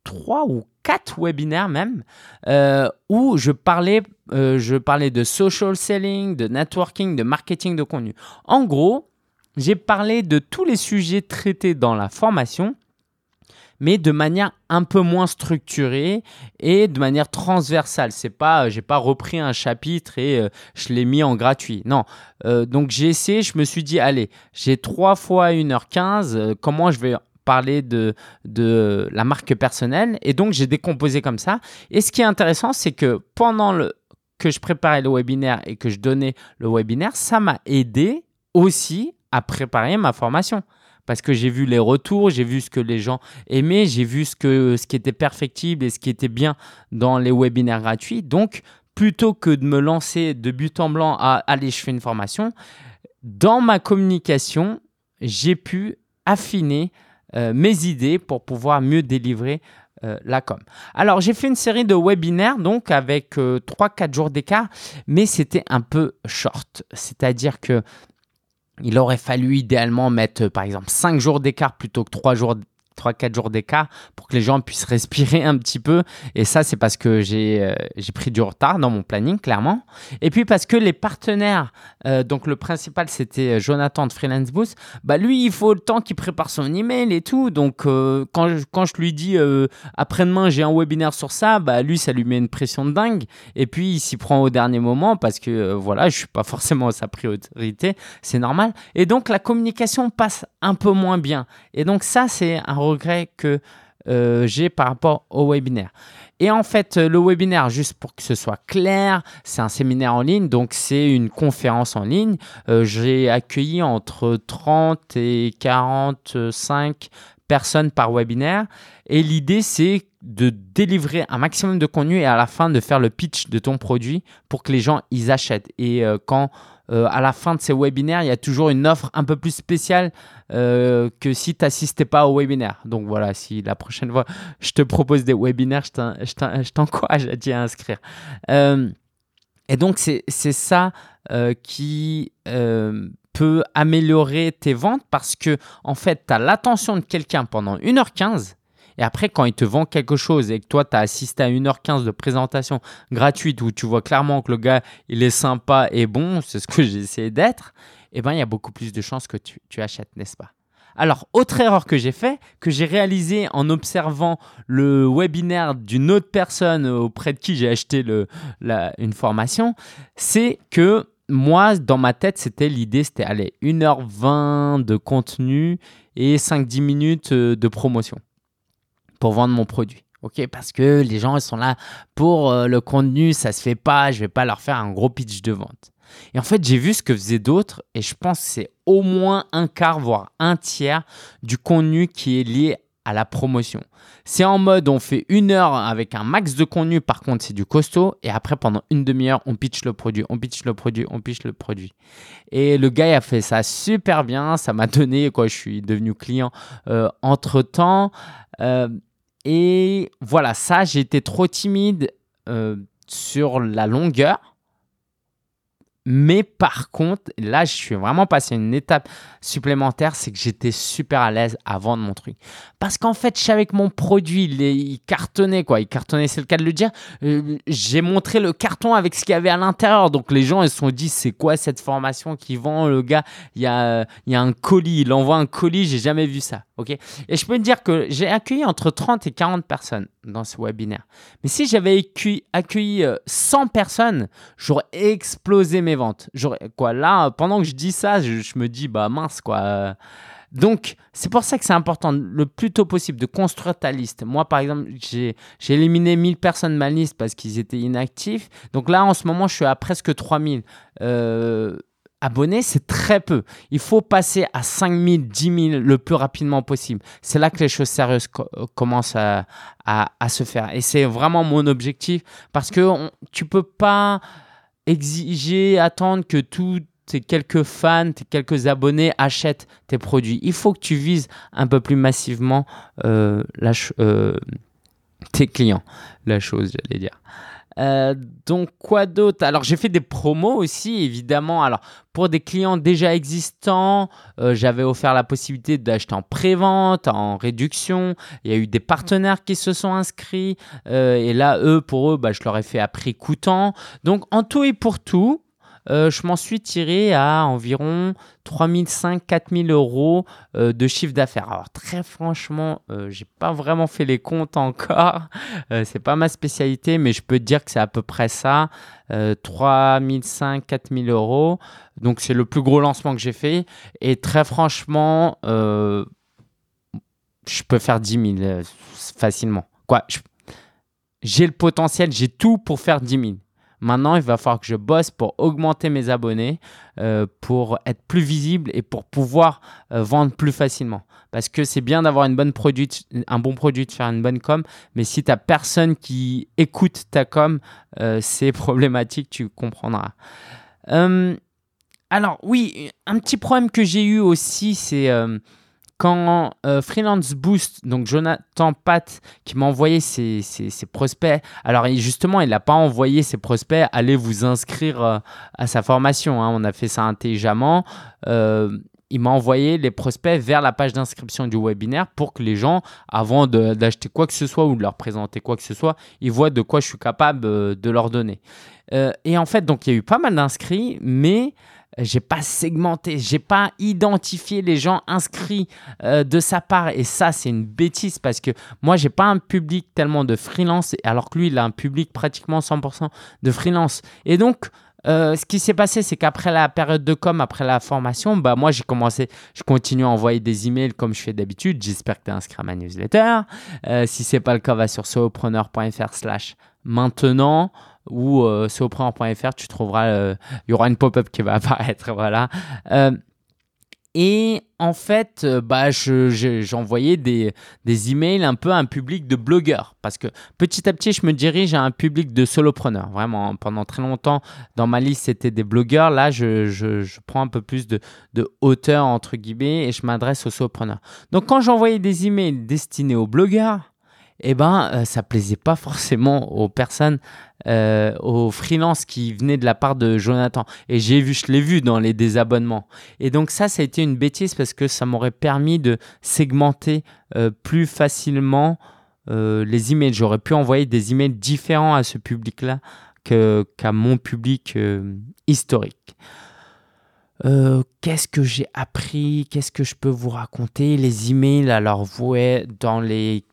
trois ou quatre webinaires même euh, où je parlais, je parlais de social selling, de networking, de marketing de contenu. En gros, j'ai parlé de tous les sujets traités dans la formation mais de manière un peu moins structurée et de manière transversale. C'est pas, euh, j'ai pas repris un chapitre et euh, je l'ai mis en gratuit. Non. Euh, donc j'ai essayé, je me suis dit, allez, j'ai 3 fois 1h15, comment je vais parler de, de la marque personnelle? Et donc j'ai décomposé comme ça. Et ce qui est intéressant, c'est que pendant le, que je préparais le webinaire et que je donnais le webinaire, ça m'a aidé aussi à préparer ma formation parce que j'ai vu les retours, j'ai vu ce que les gens aimaient, j'ai vu ce, que, ce qui était perfectible et ce qui était bien dans les webinaires gratuits. Donc, plutôt que de me lancer de but en blanc à aller, je fais une formation, dans ma communication, j'ai pu affiner euh, mes idées pour pouvoir mieux délivrer euh, la com. Alors, j'ai fait une série de webinaires, donc avec 3-4 euh, jours d'écart, mais c'était un peu short. C'est-à-dire que il aurait fallu idéalement mettre par exemple 5 jours d'écart plutôt que 3 jours 3-4 jours d'écart pour que les gens puissent respirer un petit peu. Et ça, c'est parce que j'ai euh, pris du retard dans mon planning, clairement. Et puis parce que les partenaires, euh, donc le principal, c'était Jonathan de Freelance Boost, bah lui, il faut le temps qu'il prépare son email et tout. Donc euh, quand, je, quand je lui dis après-demain, j'ai un webinaire sur ça, bah lui, ça lui met une pression de dingue. Et puis il s'y prend au dernier moment parce que voilà, je suis pas forcément sa priorité, c'est normal. Et donc la communication passe un peu moins bien. Et donc ça, c'est un regret que euh, j'ai par rapport au webinaire. Et en fait, le webinaire, juste pour que ce soit clair, c'est un séminaire en ligne, donc c'est une conférence en ligne. Euh, j'ai accueilli entre 30 et 45 personnes par webinaire. Et l'idée, c'est de délivrer un maximum de contenu et à la fin de faire le pitch de ton produit pour que les gens ils achètent. Et euh, quand euh, à la fin de ces webinaires, il y a toujours une offre un peu plus spéciale euh, que si tu n'assistais pas au webinaire. Donc voilà, si la prochaine fois je te propose des webinaires, je t'encourage à t'y inscrire. Euh, et donc c'est ça qui peut améliorer tes ventes parce que en fait, tu as l'attention de quelqu'un pendant 1h15 et après, quand il te vend quelque chose et que toi, tu as assisté à 1h15 de présentation gratuite où tu vois clairement que le gars, il est sympa et bon, c'est ce que j'ai essayé d'être, eh ben, il y a beaucoup plus de chances que tu, achètes, n'est-ce pas? Alors, autre erreur que j'ai fait, que j'ai réalisé en observant le webinaire d'une autre personne auprès de qui j'ai acheté une formation, c'est que moi, dans ma tête, c'était l'idée, c'était aller 1h20 de contenu et 5-10 minutes euh, de promotion pour vendre mon produit. Parce que les gens ils sont là pour euh, le contenu, ça se fait pas, je vais pas leur faire un gros pitch de vente. Et en fait, j'ai vu ce que faisaient d'autres et je pense que c'est au moins un quart, voire un tiers du contenu qui est lié à la promotion. C'est en mode on fait une heure avec un max de contenu, par contre c'est du costaud, et après pendant une demi-heure on pitch le produit, on pitch le produit, on pitch le produit. Et le gars a fait ça super bien, ça m'a donné, quoi, je suis devenu client euh, entre temps. Euh, et voilà, ça, été trop timide euh, sur la longueur. Mais par contre, là, je suis vraiment passé une étape supplémentaire, c'est que j'étais super à l'aise à vendre mon truc. Parce qu'en fait, je savais que mon produit, il, cartonnait, quoi. Il cartonnait, c'est le cas de le dire. Euh, j'ai montré le carton avec ce qu'il y avait à l'intérieur. Donc les gens, ils se sont dit, c'est quoi cette formation qui vend Le gars, il y a, il y a un colis, il envoie un colis, j'ai jamais vu ça. Ok? Et je peux te dire que j'ai accueilli entre 30 et 40 personnes dans ce webinaire. Mais si j'avais accueilli, 100 euh, personnes, j'aurais explosé mes ventes. Quoi, là, pendant que je dis ça, je, me dis, bah mince, quoi. Donc, c'est pour ça que c'est important le plus tôt possible de construire ta liste. Moi, par exemple, j'ai éliminé 1000 personnes de ma liste parce qu'ils étaient inactifs. Donc là, en ce moment, je suis à presque 3000. Euh, abonnés, c'est très peu. Il faut passer à 5000, 10 000 le plus rapidement possible. C'est là que les choses sérieuses euh, commencent à, se faire. Et c'est vraiment mon objectif parce que tu peux pas exiger, attendre que tous tes quelques fans, tes quelques abonnés achètent tes produits. Il faut que tu vises un peu plus massivement euh, euh, tes clients. La chose, j'allais dire. Euh, donc quoi d'autre? Alors j'ai fait des promos aussi évidemment. Alors pour des clients déjà existants, euh, j'avais offert la possibilité d'acheter en pré-vente, en réduction. Il y a eu des partenaires qui se sont inscrits euh, et là eux pour eux, bah, je leur ai fait à prix coûtant. Donc en tout et pour tout, euh, je m'en suis tiré à environ 3500, 4000 euros euh, de chiffre d'affaires. Alors très franchement, euh, j'ai pas vraiment fait les comptes encore. c'est pas ma spécialité, mais je peux te dire que c'est à peu près ça. 3500, 4000 euros. Donc c'est le plus gros lancement que j'ai fait. Et très franchement, je peux faire 10 000 facilement. Quoi J'ai le potentiel, j'ai tout pour faire 10 000. Maintenant, il va falloir que je bosse pour augmenter mes abonnés, euh, pour être plus visible et pour pouvoir euh, vendre plus facilement. Parce que c'est bien d'avoir un bon produit, de faire une bonne com, mais si tu n'as personne qui écoute ta com, euh, c'est problématique, tu comprendras. alors oui, un petit problème que j'ai eu aussi, c'est quand euh, Freelance Boost, donc Jonathan Pat, qui m'a envoyé ses, prospects, alors justement, il n'a pas envoyé ses prospects, allez vous inscrire euh, à sa formation. Hein. on a fait ça intelligemment. Euh, il m'a envoyé les prospects vers la page d'inscription du webinaire pour que les gens, avant d'acheter quoi que ce soit ou de leur présenter quoi que ce soit, ils voient de quoi je suis capable de leur donner. Et en fait, donc il y a eu pas mal d'inscrits, mais j'ai pas segmenté, j'ai pas identifié les gens inscrits euh, de sa part et ça c'est une bêtise parce que moi j'ai pas un public tellement de freelance alors que lui il a un public pratiquement 100% de freelance et donc euh, ce qui s'est passé, c'est qu'après la période de com, après la formation, bah moi j'ai commencé, je continue à envoyer des emails comme je fais d'habitude. J'espère que tu es inscrit à ma newsletter. Euh, si c'est pas le cas, va sur solopreneur.fr slash maintenant ou euh, tu trouveras, euh, il y aura une pop-up qui va apparaître, voilà. Et en fait, euh, bah, j'envoyais des, des emails un peu à un public de blogueurs. Parce que petit à petit, je me dirige à un public de solopreneurs. Vraiment, pendant très longtemps, dans ma liste, c'était des blogueurs. Là, je, je, je, prends un peu plus de, de hauteur, entre guillemets, et je m'adresse aux solopreneurs. Donc, quand j'envoyais des emails destinés aux blogueurs, eh ben, euh, ça plaisait pas forcément aux personnes, euh, aux freelances qui venaient de la part de Jonathan. Et j'ai vu, je l'ai vu dans les désabonnements. Et donc ça, ça a été une bêtise parce que ça m'aurait permis de segmenter euh, plus facilement les emails. J'aurais pu envoyer des emails différents à ce public-là qu'à mon public historique. qu'est-ce que j'ai appris? Qu'est-ce que je peux vous raconter? Les emails, alors vous dans les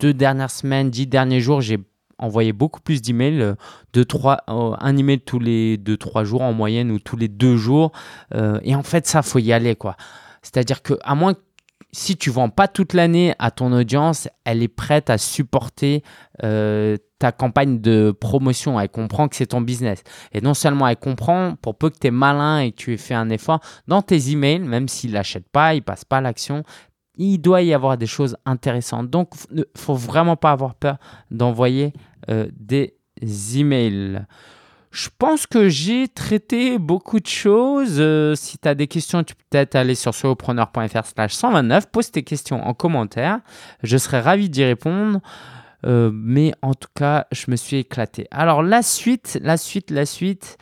deux dernières semaines, dix derniers jours, j'ai envoyé beaucoup plus d'emails, euh, deux, trois, euh, un email tous les deux, trois jours en moyenne ou tous les deux jours. Euh, et en fait, ça, faut y aller, quoi. C'est-à-dire que, à moins que si tu vends pas toute l'année à ton audience, elle est prête à supporter ta campagne de promotion. Elle comprend que c'est ton business. Et non seulement elle comprend, pour peu que tu es malin et que tu aies fait un effort, dans tes emails, même s'il n'achète pas, il passe pas l'action, il doit y avoir des choses intéressantes. Donc, il ne faut vraiment pas avoir peur d'envoyer euh, des emails. Je pense que j'ai traité beaucoup de choses. Euh, si tu as des questions, tu peux peut-être aller sur solopreneur.fr slash 129. Pose tes questions en commentaire. Je serai ravi d'y répondre. Euh, mais en tout cas, je me suis éclaté. Alors la suite, la suite, la suite.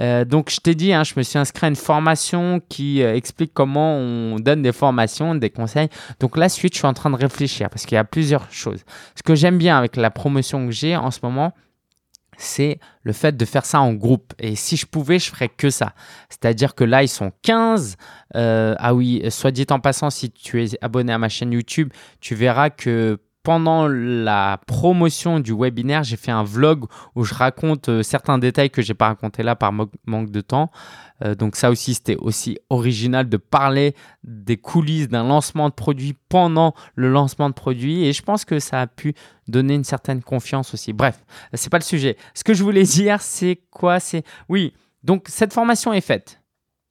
Euh, donc, je t'ai dit, hein, je me suis inscrit à une formation qui euh, explique comment on donne des formations, des conseils. Donc, la suite, je suis en train de réfléchir parce qu'il y a plusieurs choses. Ce que j'aime bien avec la promotion que j'ai en ce moment, c'est le fait de faire ça en groupe. Et si je pouvais, je ferais que ça. C'est-à-dire que là, ils sont 15. Euh, ah oui, soit dit en passant, si tu es abonné à ma chaîne YouTube, tu verras que pendant la promotion du webinaire, j'ai fait un vlog où je raconte euh, certains détails que j'ai pas raconté là par manque de temps. Euh, donc ça aussi, c'était aussi original de parler des coulisses d'un lancement de produit pendant le lancement de produit. Et je pense que ça a pu donner une certaine confiance aussi. Bref, c'est pas le sujet. Ce que je voulais dire, c'est quoi? C'est oui. Donc cette formation est faite.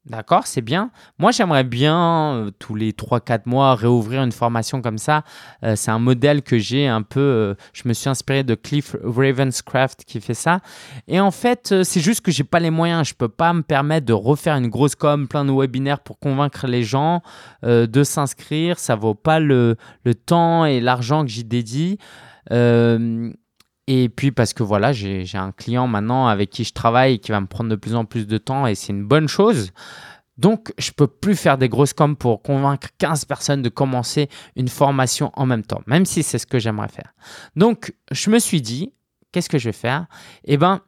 D'accord, c'est bien. Moi, j'aimerais bien euh, tous les 3-4 mois réouvrir une formation comme ça. Euh, c'est un modèle que j'ai un peu. Euh, je me suis inspiré de Cliff Ravenscraft qui fait ça. Et en fait, c'est juste que j'ai pas les moyens. Je peux pas me permettre de refaire une grosse com, plein de webinaires pour convaincre les gens de s'inscrire. Ça vaut pas le, le temps et l'argent que j'y dédie. Et puis parce que voilà, j'ai un client maintenant avec qui je travaille qui va me prendre de plus en plus de temps et c'est une bonne chose. Donc, je peux plus faire des grosses coms pour convaincre 15 personnes de commencer une formation en même temps, même si c'est ce que j'aimerais faire. Donc, je me suis dit, qu'est-ce que je vais faire? Eh ben,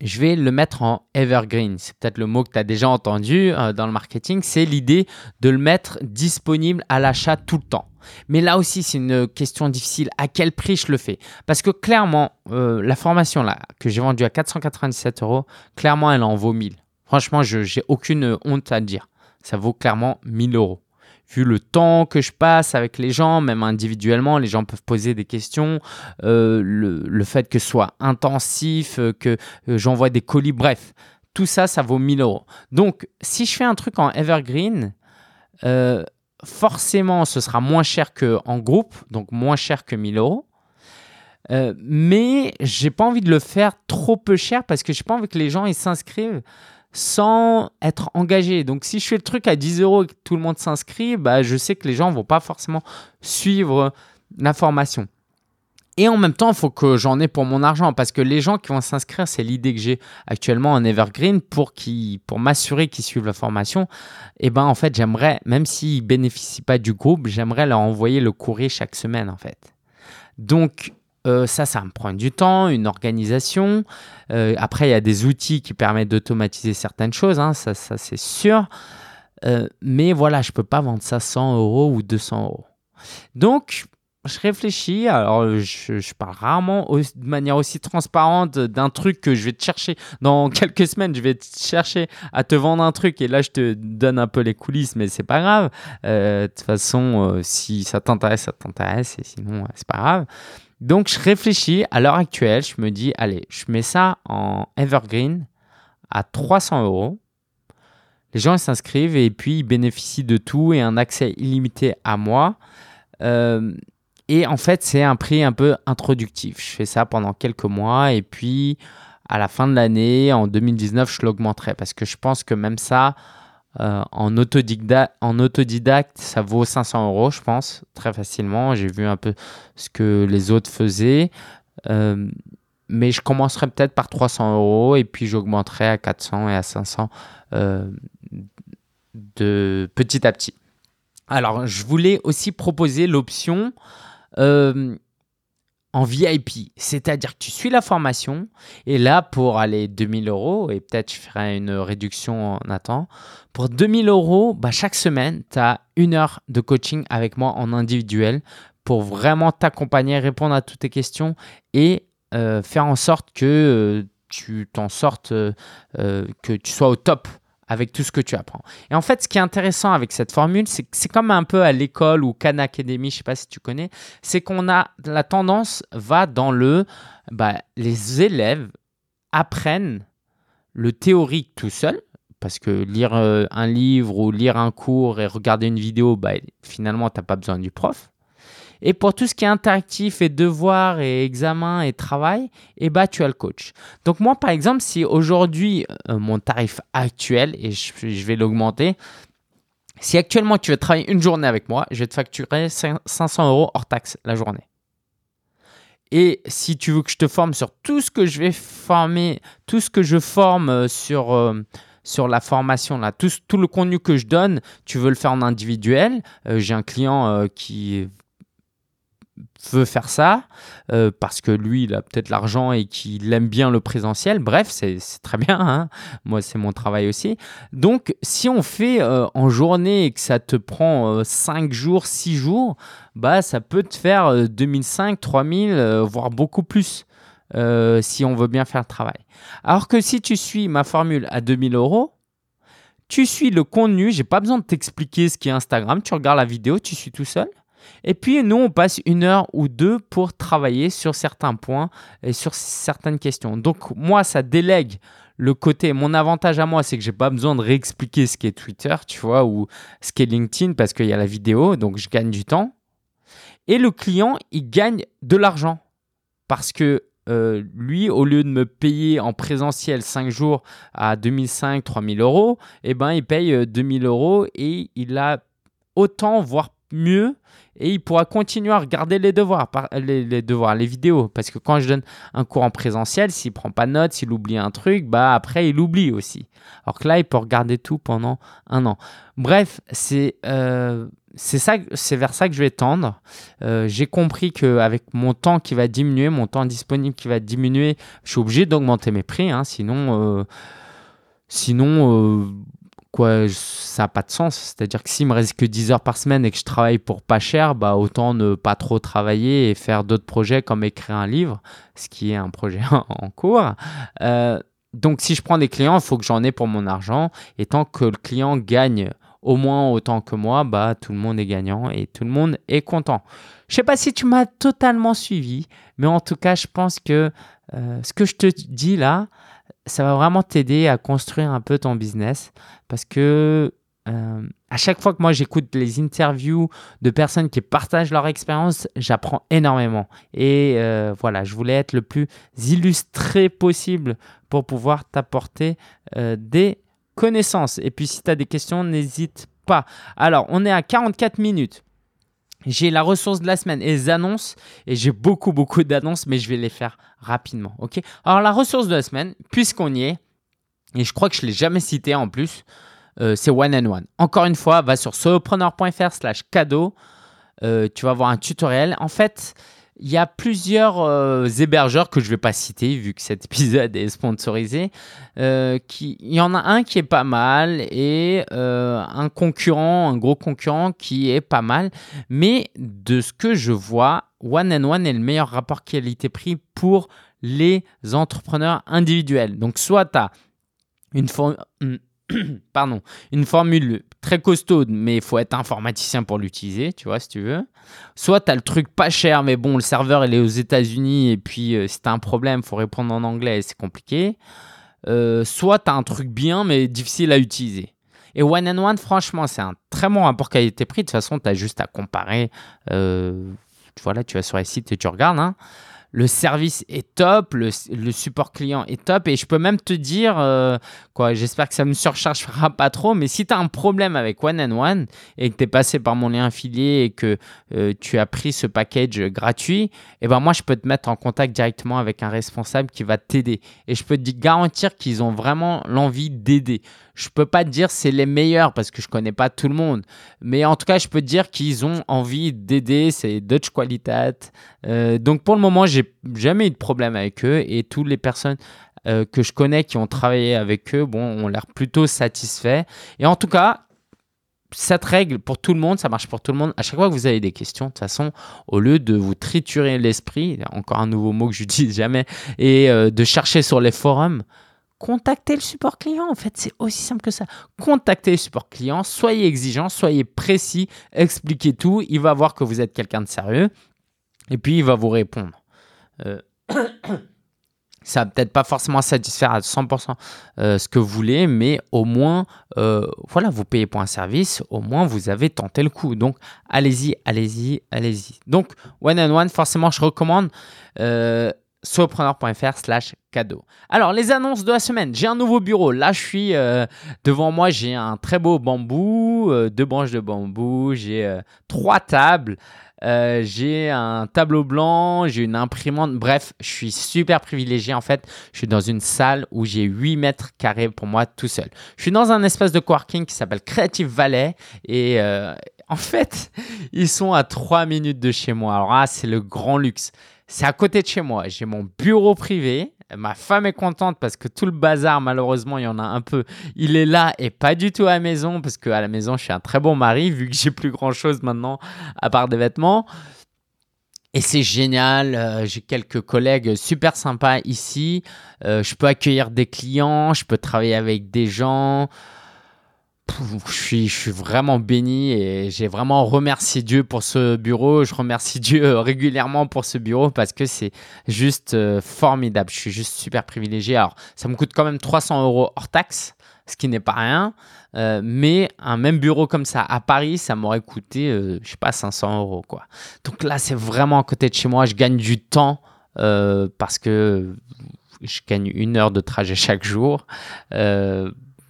je vais le mettre en evergreen. C'est peut-être le mot que tu as déjà entendu euh, dans le marketing. C'est l'idée de le mettre disponible à l'achat tout le temps. Mais là aussi, c'est une question difficile. À quel prix je le fais? Parce que clairement, euh, la formation là, que j'ai vendue à 497 euros, clairement, elle en vaut 1000. Franchement, je n'ai aucune honte à dire. Ça vaut clairement 1000 euros vu le temps que je passe avec les gens, même individuellement, les gens peuvent poser des questions, euh, le, fait que ce soit intensif, euh, que j'envoie des colis, bref, tout ça, ça vaut 1000 euros. Donc, si je fais un truc en evergreen, forcément, ce sera moins cher qu'en groupe, donc moins cher que 1000 euros. Euh, mais j'ai pas envie de le faire trop peu cher parce que j'ai pas envie que les gens ils s'inscrivent sans être engagés. Donc si je fais le truc à 10 euros et que tout le monde s'inscrit, bah, je sais que les gens vont pas forcément suivre la formation. Et en même temps, il faut que j'en ai pour mon argent parce que les gens qui vont s'inscrire, c'est l'idée que j'ai actuellement en Evergreen pour, pour m'assurer qu'ils suivent la formation. Et eh ben en fait, j'aimerais, même s'ils bénéficient pas du groupe, j'aimerais leur envoyer le courrier chaque semaine en fait. Donc euh, ça, ça me prend du temps, une organisation. Euh, après, il y a des outils qui permettent d'automatiser certaines choses, hein, ça, ça c'est sûr. Euh, mais voilà, je ne peux pas vendre ça 100 euros ou 200 euros. Donc, je réfléchis. Alors, je, parle rarement de manière aussi transparente d'un truc que je vais te chercher dans quelques semaines. Je vais te chercher à te vendre un truc et là, je te donne un peu les coulisses, mais c'est pas grave. de toute façon, si ça t'intéresse, ça t'intéresse et sinon, c'est pas grave. Donc, je réfléchis à l'heure actuelle, je me dis, allez, je mets ça en evergreen à 300 euros. Les gens s'inscrivent et puis ils bénéficient de tout et un accès illimité à moi. Euh, et en fait, c'est un prix un peu introductif. Je fais ça pendant quelques mois et puis à la fin de l'année, en 2019, je l'augmenterai parce que je pense que même ça, euh, en, autodidacte, ça vaut 500 euros, je pense, très facilement. J'ai vu un peu ce que les autres faisaient. Euh, mais je commencerai peut-être par 300 euros et puis j'augmenterai à 400 et à 500 euh, de petit à petit. Alors, je voulais aussi proposer l'option en VIP, c'est-à-dire que tu suis la formation et là pour aller 2000 euros et peut-être je ferai une réduction en attendant. Pour 2000 euros, bah, chaque semaine, tu as une heure de coaching avec moi en individuel pour vraiment t'accompagner, répondre à toutes tes questions et euh, faire en sorte que euh, tu t'en sortes, euh, que tu sois au top avec tout ce que tu apprends. Et en fait, ce qui est intéressant avec cette formule, c'est que c'est comme un peu à l'école ou Khan Academy, je ne sais pas si tu connais, c'est qu'on a la tendance va dans le, bah, les élèves apprennent le théorique tout seul, parce que lire euh, un livre ou lire un cours et regarder une vidéo, bah, finalement, tu n'as pas besoin du prof. Et pour tout ce qui est interactif et devoir et examen et travail, eh bah, tu as le coach. Donc moi, par exemple, si aujourd'hui, euh, mon tarif actuel, et je, vais l'augmenter, si actuellement tu veux travailler une journée avec moi, je vais te facturer 500 euros hors taxe la journée. Et si tu veux que je te forme sur tout ce que je vais former, tout ce que je forme euh, sur, euh, sur la formation, là, tout, tout, le contenu que je donne, tu veux le faire en individuel. J'ai un client qui veut faire ça euh, parce que lui, il a peut-être l'argent et qu'il aime bien le présentiel. Bref, c'est très bien. Hein. Moi, c'est mon travail aussi. Donc, si on fait euh, en journée et que ça te prend 5 euh, jours, 6 jours, bah, ça peut te faire 2005, 3000, voire beaucoup plus. si on veut bien faire le travail. Alors que si tu suis ma formule à 2000 euros, tu suis le contenu, j'ai pas besoin de t'expliquer ce qui est Instagram, tu regardes la vidéo, tu suis tout seul. Et puis nous, on passe une heure ou deux pour travailler sur certains points et sur certaines questions. Donc moi, ça délègue le côté. Mon avantage à moi, c'est que j'ai pas besoin de réexpliquer ce qu'est Twitter, tu vois, ou ce qu'est LinkedIn parce qu'il y a la vidéo, donc je gagne du temps. Et le client, il gagne de l'argent parce que euh, lui, au lieu de me payer en présentiel 5 jours à 2005, 3000 euros, eh ben, il paye 2000 euh, euros et il a autant, voire mieux et il pourra continuer à regarder les devoirs, les, devoirs, les vidéos. Parce que quand je donne un cours en présentiel, s'il prend pas de notes, s'il oublie un truc, bah après il oublie aussi. Alors que là, il peut regarder tout pendant un an. Bref, c'est euh, c'est vers ça que je vais tendre. Euh, j'ai compris qu'avec mon temps qui va diminuer, mon temps disponible qui va diminuer, je suis obligé d'augmenter mes prix. Hein, sinon, euh, sinon quoi, ça n'a pas de sens. C'est-à-dire que s'il me reste que 10 heures par semaine et que je travaille pour pas cher, bah autant ne pas trop travailler et faire d'autres projets comme écrire un livre, ce qui est un projet en cours. Euh, donc si je prends des clients, il faut que j'en ai pour mon argent. Et tant que le client gagne au moins autant que moi, bah tout le monde est gagnant et tout le monde est content. Je sais pas si tu m'as totalement suivi, mais en tout cas, je pense que euh, ce que je te dis là, ça va vraiment t'aider à construire un peu ton business parce que euh, à chaque fois que moi j'écoute les interviews de personnes qui partagent leur expérience, j'apprends énormément. Et euh, voilà, je voulais être le plus illustré possible pour pouvoir t'apporter euh, des connaissances. Et puis si tu as des questions, n'hésite pas. Alors, on est à 44 minutes. J'ai la ressource de la semaine et les annonces. Et j'ai beaucoup, beaucoup d'annonces, mais je vais les faire rapidement. OK? Alors, la ressource de la semaine, puisqu'on y est, et je crois que je ne l'ai jamais cité en plus, euh, c'est One and One. Encore une fois, va sur solopreneur.fr slash cadeau. Euh, tu vas voir un tutoriel. En fait, il y a plusieurs euh, hébergeurs que je ne vais pas citer vu que cet épisode est sponsorisé. qui, il y en a un qui est pas mal et un concurrent, un gros concurrent qui est pas mal. Mais de ce que je vois, One and One est le meilleur rapport qualité-prix pour les entrepreneurs individuels. Donc soit tu as une, Pardon, une formule très costaude, mais il faut être informaticien pour l'utiliser, tu vois, si tu veux. Soit tu le truc pas cher, mais bon, le serveur, il est aux États-Unis, et puis euh, si tu un problème, faut répondre en anglais, c'est compliqué. Euh, soit tu un truc bien, mais difficile à utiliser. Et One and One, franchement, c'est un très bon rapport qualité-prix. De toute façon, tu juste à comparer. Euh, voilà, tu vas sur les sites et tu regardes. Hein le service est top, le, support client est top. Et je peux même te dire, euh, quoi, j'espère que ça me surchargera pas trop, mais si tu as un problème avec One and One et que tu es passé par mon lien affilié et que euh, tu as pris ce package gratuit, eh ben moi, je peux te mettre en contact directement avec un responsable qui va t'aider. Et je peux te garantir qu'ils ont vraiment l'envie d'aider. Je peux pas te dire c'est les meilleurs parce que je connais pas tout le monde, mais en tout cas, je peux te dire qu'ils ont envie d'aider. C'est Dutch Qualitat. Euh, donc pour le moment, j'ai jamais eu de problème avec eux et toutes les personnes euh, que je connais qui ont travaillé avec eux, bon, ont l'air plutôt satisfaits. Et en tout cas, cette règle pour tout le monde, ça marche pour tout le monde. À chaque fois que vous avez des questions, de toute façon, au lieu de vous triturer l'esprit, encore un nouveau mot que je n'utilise jamais, et euh, de chercher sur les forums, contactez le support client. En fait, c'est aussi simple que ça. Contactez le support client, soyez exigeant, soyez précis, expliquez tout. Il va voir que vous êtes quelqu'un de sérieux et puis il va vous répondre. Euh, ça va peut-être pas forcément satisfaire à 100% euh, ce que vous voulez, mais au moins, euh, voilà, vous payez pour un service, au moins vous avez tenté le coup. Donc, allez-y, allez-y, allez-y. Donc, one on one, forcément, je recommande solopreneur.fr slash cadeau. Alors, les annonces de la semaine. J'ai un nouveau bureau. Là, je suis euh, devant moi, j'ai un très beau bambou, euh, deux branches de bambou, j'ai euh, trois tables, j'ai un tableau blanc, j'ai une imprimante. Bref, je suis super privilégié. En fait, je suis dans une salle où j'ai 8 mètres carrés pour moi tout seul. Je suis dans un espace de coworking qui s'appelle Creative Valley et en fait, ils sont à 3 minutes de chez moi. Alors, c'est le grand luxe. C'est à côté de chez moi. J'ai mon bureau privé. Ma femme est contente parce que tout le bazar, malheureusement, il y en a un peu. Il est là et pas du tout à la maison parce qu'à la maison, je suis un très bon mari vu que j'ai plus grand chose maintenant à part des vêtements. Et c'est génial. Euh, j'ai quelques collègues super sympas ici. Euh, je peux accueillir des clients. Je peux travailler avec des gens je suis, je suis vraiment béni et j'ai vraiment remercié Dieu pour ce bureau. Je remercie Dieu euh, régulièrement pour ce bureau parce que c'est juste euh, formidable. Je suis juste super privilégié. Alors, ça me coûte quand même 300 euros hors taxe, ce qui n'est pas rien. Euh, mais un même bureau comme ça à Paris, ça m'aurait coûté, je je sais pas, 500 euros quoi. Donc là, c'est vraiment à côté de chez moi. Je gagne du temps parce que je gagne une heure de trajet chaque jour.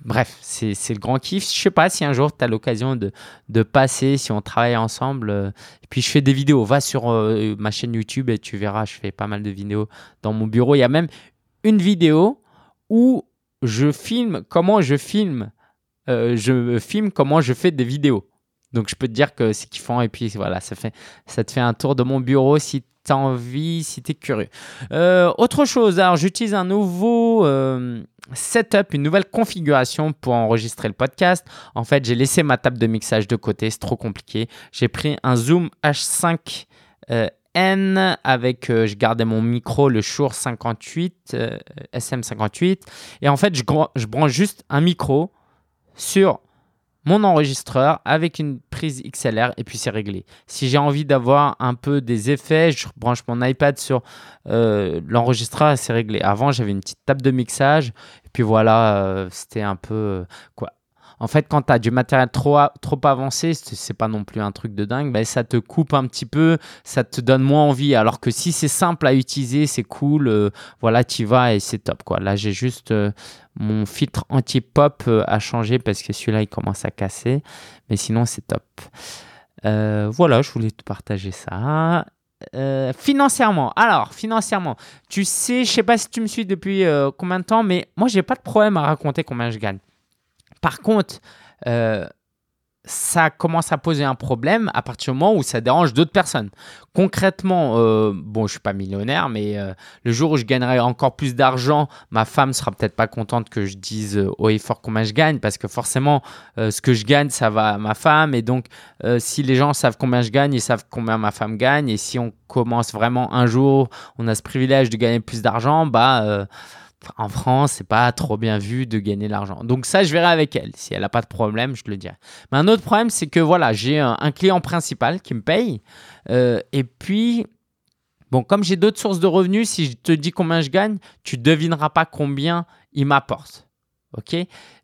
Bref, c'est le grand kiff. Je sais pas si un jour tu as l'occasion de, passer, si on travaille ensemble. Euh, et puis je fais des vidéos. Va sur euh, ma chaîne YouTube et tu verras, je fais pas mal de vidéos dans mon bureau. Il y a même une vidéo où je filme comment je filme. Euh, je filme comment je fais des vidéos. Donc je peux te dire que c'est kiffant. Et puis voilà, ça, fait, ça te fait un tour de mon bureau si tu as envie, si tu es curieux. autre chose, alors j'utilise un nouveau setup, une nouvelle configuration pour enregistrer le podcast. En fait, j'ai laissé ma table de mixage de côté, c'est trop compliqué. J'ai pris un Zoom H5 euh, avec, euh, je gardais mon micro, le Shure 58, SM58. Et en fait, je branche juste un micro sur mon enregistreur avec une prise XLR et puis c'est réglé. Si j'ai envie d'avoir un peu des effets, je branche mon iPad sur euh, l'enregistreur et c'est réglé. Avant, j'avais une petite table de mixage et puis voilà, euh, c'était un peu euh, quoi. En fait, quand tu as du matériel trop, trop avancé, c'est pas non plus un truc de dingue, ben, ça te coupe un petit peu, ça te donne moins envie. Alors que si c'est simple à utiliser, c'est cool, voilà, tu vas et c'est top. Quoi. Là, j'ai juste mon filtre anti-pop euh, a changé parce que celui-là, il commence à casser. Mais sinon, c'est top. voilà, je voulais te partager ça. financièrement, alors financièrement, tu sais, je sais pas si tu me suis depuis combien de temps, mais moi j'ai pas de problème à raconter combien je gagne. Par contre, ça commence à poser un problème à partir du moment où ça dérange d'autres personnes. Concrètement, euh, bon, je suis pas millionnaire, mais euh, le jour où je gagnerai encore plus d'argent, ma femme sera peut-être pas contente que je dise euh, haut et fort combien je gagne, parce que forcément, ce que je gagne, ça va à ma femme, et donc si les gens savent combien je gagne, ils savent combien ma femme gagne, et si on commence vraiment un jour, on a ce privilège de gagner plus d'argent, bah en France, c'est pas trop bien vu de gagner de l'argent. Donc ça, je verrai avec elle. Si elle n'a pas de problème, je te le dirai. Mais un autre problème, c'est que voilà, j'ai un, client principal qui me paye. Euh, et puis, bon, comme j'ai d'autres sources de revenus, si je te dis combien je gagne, tu devineras pas combien il m'apporte. Ok?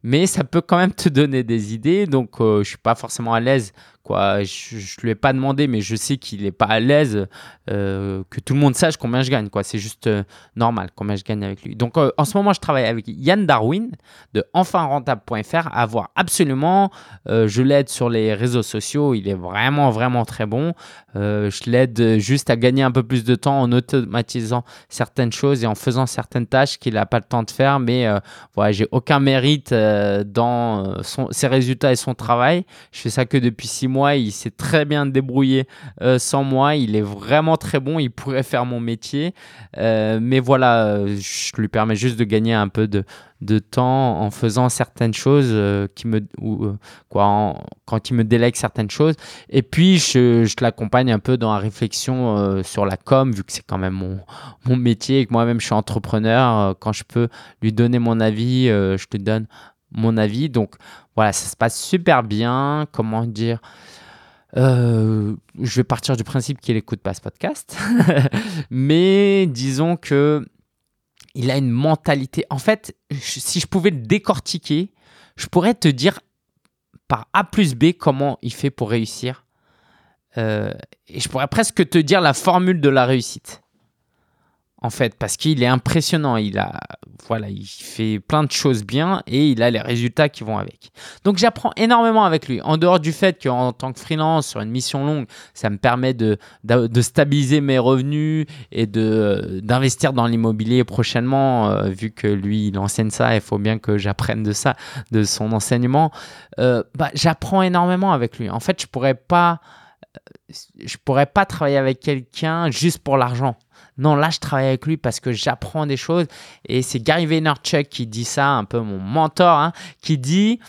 Mais ça peut quand même te donner des idées. Donc, euh, je ne suis pas forcément à l'aise Quoi. Je ne lui ai pas demandé, mais je sais qu'il n'est pas à l'aise euh, que tout le monde sache combien je gagne. Quoi. C'est juste euh, normal combien je gagne avec lui. Donc euh, en ce moment, je travaille avec Yann Darwin de enfinrentable.fr à voir absolument. je l'aide sur les réseaux sociaux. Il est vraiment, vraiment très bon. je l'aide juste à gagner un peu plus de temps en automatisant certaines choses et en faisant certaines tâches qu'il n'a pas le temps de faire. Mais voilà, j'ai aucun mérite dans ses résultats et son travail. Je fais ça que depuis six mois moi, il s'est très bien débrouillé euh, sans moi. Il est vraiment très bon. Il pourrait faire mon métier. Euh, mais voilà, euh, je lui permets juste de gagner un peu de, de temps en faisant certaines choses qui me ou, quoi quand il me délègue certaines choses et puis je, je l'accompagne un peu dans la réflexion sur la com vu que c'est quand même mon, mon métier et que moi-même je suis entrepreneur quand je peux lui donner mon avis je te donne mon avis. Donc voilà, ça se passe super bien. Comment dire euh, Je vais partir du principe qu'il n'écoute pas ce podcast. Mais disons que il a une mentalité. En fait, si je pouvais le décortiquer, je pourrais te dire par A plus B comment il fait pour réussir. Euh, et je pourrais presque te dire la formule de la réussite en fait, parce qu'il est impressionnant. Il a, voilà, il fait plein de choses bien et il a les résultats qui vont avec. Donc, j'apprends énormément avec lui. En dehors du fait qu'en tant que freelance sur une mission longue, ça me permet de, de, stabiliser mes revenus et de d'investir dans l'immobilier prochainement, euh, vu que lui, il enseigne ça. Il faut bien que j'apprenne de ça, de son enseignement. Euh, bah, j'apprends énormément avec lui. En fait, je pourrais pas, euh, je pourrais pas travailler avec quelqu'un juste pour l'argent. Non, là, je travaille avec lui parce que j'apprends des choses. Et c'est Gary Vaynerchuk qui dit ça, un peu mon mentor, hein, qui dit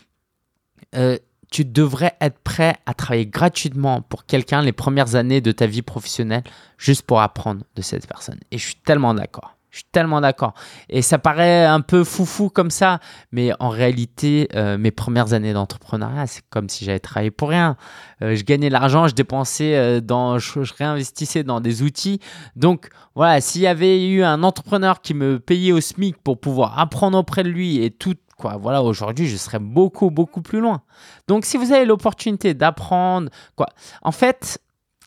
euh, Tu devrais être prêt à travailler gratuitement pour quelqu'un les premières années de ta vie professionnelle juste pour apprendre de cette personne. Et je suis tellement d'accord. Je suis tellement d'accord. Et ça paraît un peu foufou comme ça, mais en réalité, euh, mes premières années d'entrepreneuriat, c'est comme si j'avais travaillé pour rien. Euh, je gagnais l'argent, je dépensais euh, dans, je, réinvestissais dans des outils. Donc voilà, s'il y avait eu un entrepreneur qui me payait au SMIC pour pouvoir apprendre auprès de lui et tout, quoi, voilà, aujourd'hui, je serais beaucoup, beaucoup plus loin. Donc si vous avez l'opportunité d'apprendre, quoi, en fait,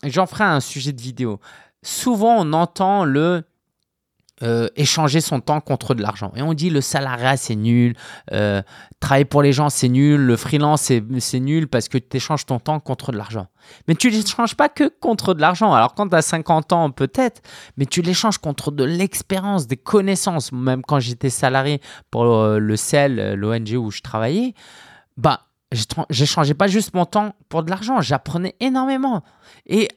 j'en ferai un sujet de vidéo. Souvent, on entend le euh, échanger son temps contre de l'argent. Et on dit le salariat c'est nul, euh, travailler pour les gens c'est nul, le freelance c'est nul parce que tu échanges ton temps contre de l'argent. Mais tu l'échanges pas que contre de l'argent. Alors quand tu as 50 ans peut-être, mais tu l'échanges contre de l'expérience, des connaissances. Même quand j'étais salarié pour euh, le CEL, l'ONG où je travaillais, bah j'échangeais pas juste mon temps pour de l'argent, j'apprenais énormément. Et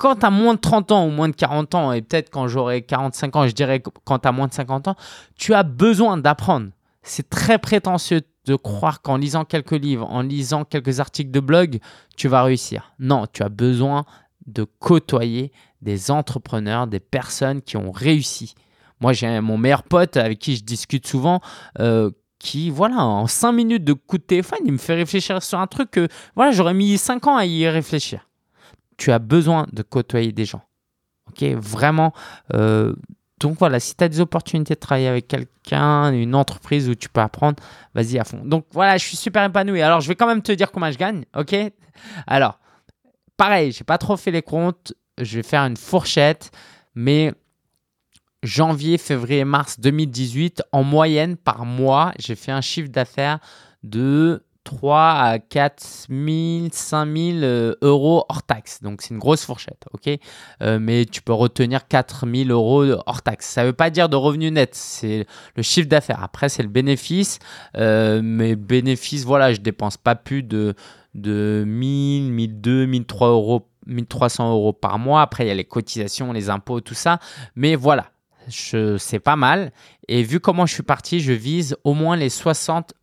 quand tu as moins de 30 ans ou moins de 40 ans, et peut-être quand j'aurai 45 ans, je dirais quand tu as moins de 50 ans, tu as besoin d'apprendre. C'est très prétentieux de croire qu'en lisant quelques livres, en lisant quelques articles de blog, tu vas réussir. Non, tu as besoin de côtoyer des entrepreneurs, des personnes qui ont réussi. Moi, j'ai mon meilleur pote avec qui je discute souvent, euh, qui, voilà, en 5 minutes de coup de téléphone, il me fait réfléchir sur un truc que, voilà, j'aurais mis 5 ans à y réfléchir tu as besoin de côtoyer des gens. Ok, vraiment. Euh, donc voilà, si tu as des opportunités de travailler avec quelqu'un, une entreprise où tu peux apprendre, vas-y à fond. Donc voilà, je suis super épanoui. Alors je vais quand même te dire combien je gagne, ok? Alors, pareil, j'ai pas trop fait les comptes. Je vais faire une fourchette, mais janvier, février, mars 2018, en moyenne par mois, j'ai fait un chiffre d'affaires de 3 à 4 000, 5 000 euros hors taxe. Donc, c'est une grosse fourchette, ok? Euh, Mais tu peux retenir 4 000 euros hors taxe. Ça ne veut pas dire de revenu net, c'est le chiffre d'affaires. Après, c'est le bénéfice. Euh, mais bénéfice, voilà, je dépense pas plus de, de 1000, 1200, 1300 euros 1300 euros par mois. Après, il y a les cotisations, les impôts, tout ça. Mais voilà, c'est pas mal. Et vu comment je suis parti, je vise au moins les 60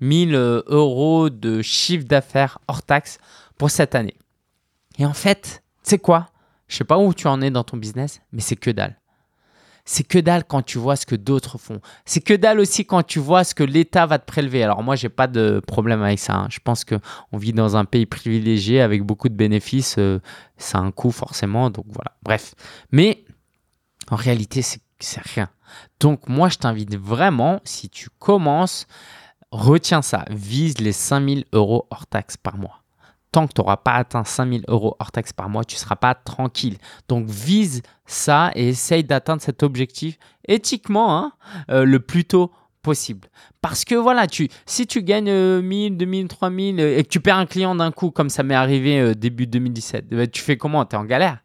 000 euros de chiffre d'affaires hors taxe pour cette année. Et en fait, c'est quoi? Je sais pas où tu en es dans ton business, mais c'est que dalle. C'est que dalle quand tu vois ce que d'autres font. C'est que dalle aussi quand tu vois ce que l'État va te prélever. Alors moi, j'ai pas de problème avec ça. Hein. Je pense que on vit dans un pays privilégié avec beaucoup de bénéfices. Euh, ça a un coût forcément. Donc voilà. Bref. Mais en réalité, c'est rien. Donc moi, je t'invite vraiment, si tu commences, retiens ça, vise les 5000 euros hors taxe par mois. Tant que tu n'auras pas atteint 5000 euros hors taxe par mois, tu ne seras pas tranquille. Donc vise ça et essaye d'atteindre cet objectif éthiquement hein, euh, le plus tôt possible. Parce que voilà, tu, si tu gagnes 1000, 2000, 3000 et que tu perds un client d'un coup, comme ça m'est arrivé euh, début 2017, bah, tu fais comment? Tu es en galère.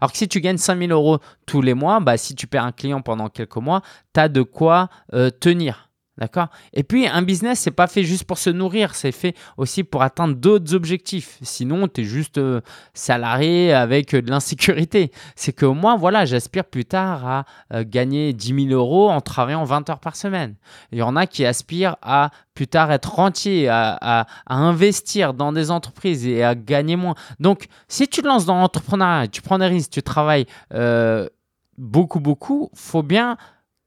Alors que si tu gagnes 5000 euros tous les mois, bah, si tu perds un client pendant quelques mois, tu as de quoi euh, tenir. D'accord? Et puis, un business, c'est pas fait juste pour se nourrir, c'est fait aussi pour atteindre d'autres objectifs. Sinon, tu es juste euh, salarié avec euh, de l'insécurité. C'est qu'au moins, voilà, j'aspire plus tard à euh, gagner 10 000 euros en travaillant 20 heures par semaine. Il y en a qui aspirent à plus tard être rentier, à, investir dans des entreprises et à gagner moins. Donc, si tu te lances dans l'entrepreneuriat, tu prends des risques, tu travailles beaucoup, beaucoup, faut bien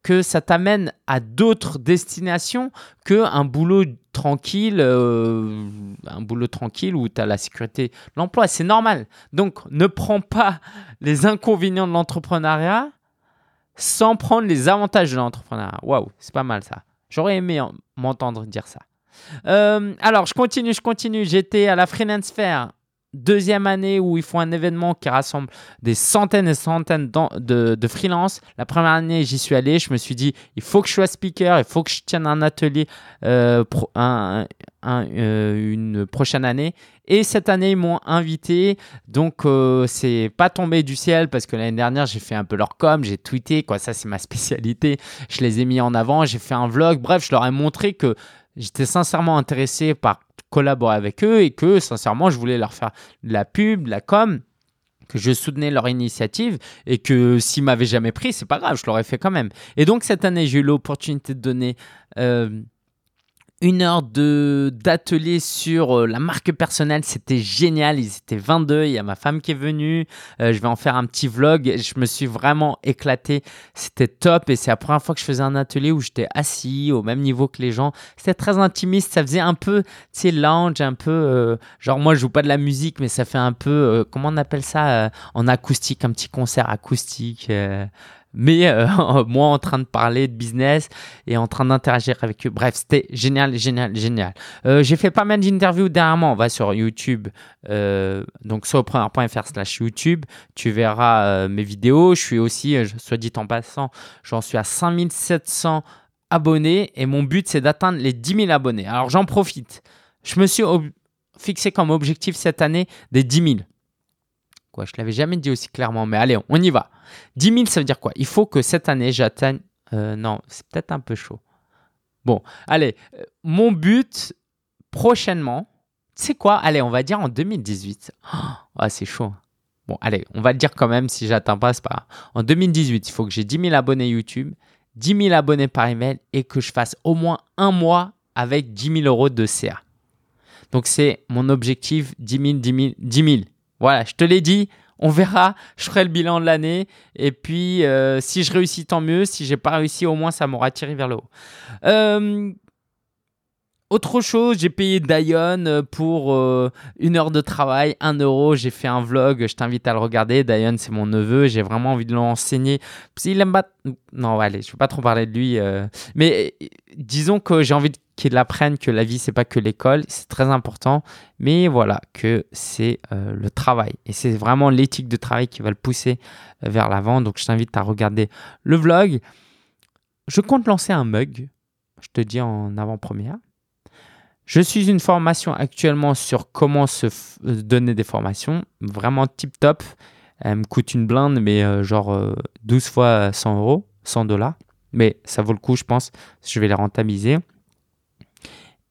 que ça t'amène à d'autres destinations qu'un boulot tranquille, euh, un boulot tranquille où tu as la sécurité l'emploi. C'est normal. Donc, ne prends pas les inconvénients de l'entrepreneuriat sans prendre les avantages de l'entrepreneuriat. Waouh, c'est pas mal ça. J'aurais aimé m'entendre dire ça. Euh, alors, je continue, je continue. J'étais à la Freelance Fair deuxième année où ils font un événement qui rassemble des centaines et centaines de, de freelance. La première année, j'y suis allé. Je me suis dit, il faut que je sois speaker, il faut que je tienne un atelier euh, euh, une prochaine année. Et cette année, ils m'ont invité. Donc, euh, c'est pas tombé du ciel parce que l'année dernière, j'ai fait un peu leur com, j'ai tweeté. Quoi, ça, c'est ma spécialité. Je les ai mis en avant. J'ai fait un vlog. Bref, je leur ai montré que j'étais sincèrement intéressé par collaborer avec eux et que sincèrement je voulais leur faire de la pub, de la com que je soutenais leur initiative et que s'ils m'avaient jamais pris, c'est pas grave, je l'aurais fait quand même. Et donc cette année, j'ai eu l'opportunité de donner euh, une heure de d'atelier sur euh, la marque personnelle. C'était génial. Ils étaient 22. Il y a ma femme qui est venue. Euh, je vais en faire un petit vlog. Je me suis vraiment éclaté. C'était top. Et c'est la première fois que je faisais un atelier où j'étais assis au même niveau que les gens. C'était très intimiste. Ça faisait un peu, tu sais, lounge, un peu. Euh, genre, moi, je joue pas de la musique, mais ça fait un peu. comment on appelle ça En acoustique, un petit concert acoustique mais euh, moi en train de parler de business et en train d'interagir avec eux. Bref, c'était génial, génial, génial. Euh, j'ai fait pas mal d'interviews dernièrement. On va sur YouTube, euh, donc solopreneur.fr slash YouTube. Tu verras mes vidéos. Je suis aussi, soit dit en passant, j'en suis à 5700 abonnés et mon but c'est d'atteindre les 10 000 abonnés. Alors j'en profite. Je me suis fixé comme objectif cette année des 10 000. Quoi, je l'avais jamais dit aussi clairement, mais allez, on y va. 10 000, ça veut dire quoi? Il faut que cette année, j'atteigne... Euh, non, c'est peut-être un peu chaud. Bon, allez, euh, mon but prochainement, c'est quoi? Allez, on va dire en 2018. Ah, c'est chaud. Bon, allez, on va le dire quand même si j'atteins pas, c'est pas En 2018, il faut que j'ai 10 000 abonnés YouTube, 10 000 abonnés par email et que je fasse au moins un mois avec 10 000 euros de CA. Donc, c'est mon objectif 10 000, 10 000, 10 000. Voilà, je te l'ai dit, on verra, je ferai le bilan de l'année. Et puis, euh, si je réussis, tant mieux. Si j'ai pas réussi, au moins, ça m'aura tiré vers le haut. Euh, autre chose, j'ai payé Dion euh, pour une heure de travail, un euro. J'ai fait un vlog, je t'invite à le regarder. Dion, c'est mon neveu, j'ai vraiment envie de l'enseigner. S'il aime pas. Non, allez, je ne vais pas trop parler de lui. Mais disons que j'ai envie de qu'ils apprennent que la vie, c'est pas que l'école, c'est très important, mais voilà, que c'est euh, le travail. Et c'est vraiment l'éthique de travail qui va le pousser euh, vers l'avant. Donc, je t'invite à regarder le vlog. Je compte lancer un mug, je te dis en avant-première. Je suis une formation actuellement sur comment se euh, donner des formations, vraiment tip top. Elle me coûte une blinde, mais genre 12 fois 100 euros, 100 dollars. Mais ça vaut le coup, je pense. Je vais les rentabiliser.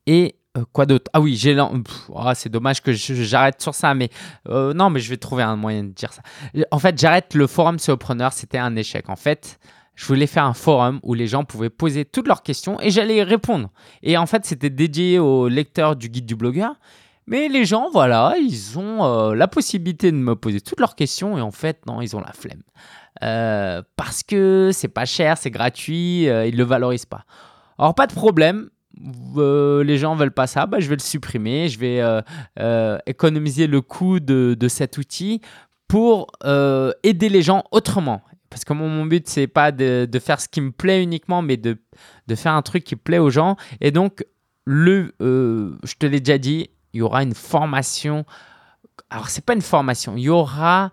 Et quoi d'autre? Ah oui, j'ai oh, c'est dommage que j'arrête sur ça, mais non, mais je vais trouver un moyen de dire ça. En fait, j'arrête le forum Solopreneur, c'était un échec. En fait, je voulais faire un forum où les gens pouvaient poser toutes leurs questions et j'allais y répondre. Et en fait, c'était dédié aux lecteurs du guide du blogueur. Mais les gens, voilà, ils ont euh, la possibilité de me poser toutes leurs questions et en fait, non, ils ont la flemme. Euh, parce que c'est pas cher, c'est gratuit, euh, ils le valorisent pas. Alors, pas de problème. Les gens veulent pas ça, bah, je vais le supprimer, je vais économiser le coût de, de cet outil pour aider les gens autrement. Parce que mon, but, c'est pas de, faire ce qui me plaît uniquement, mais de, faire un truc qui plaît aux gens. Et donc, le, euh, je te l'ai déjà dit, il y aura une formation. Alors, c'est pas une formation, il y aura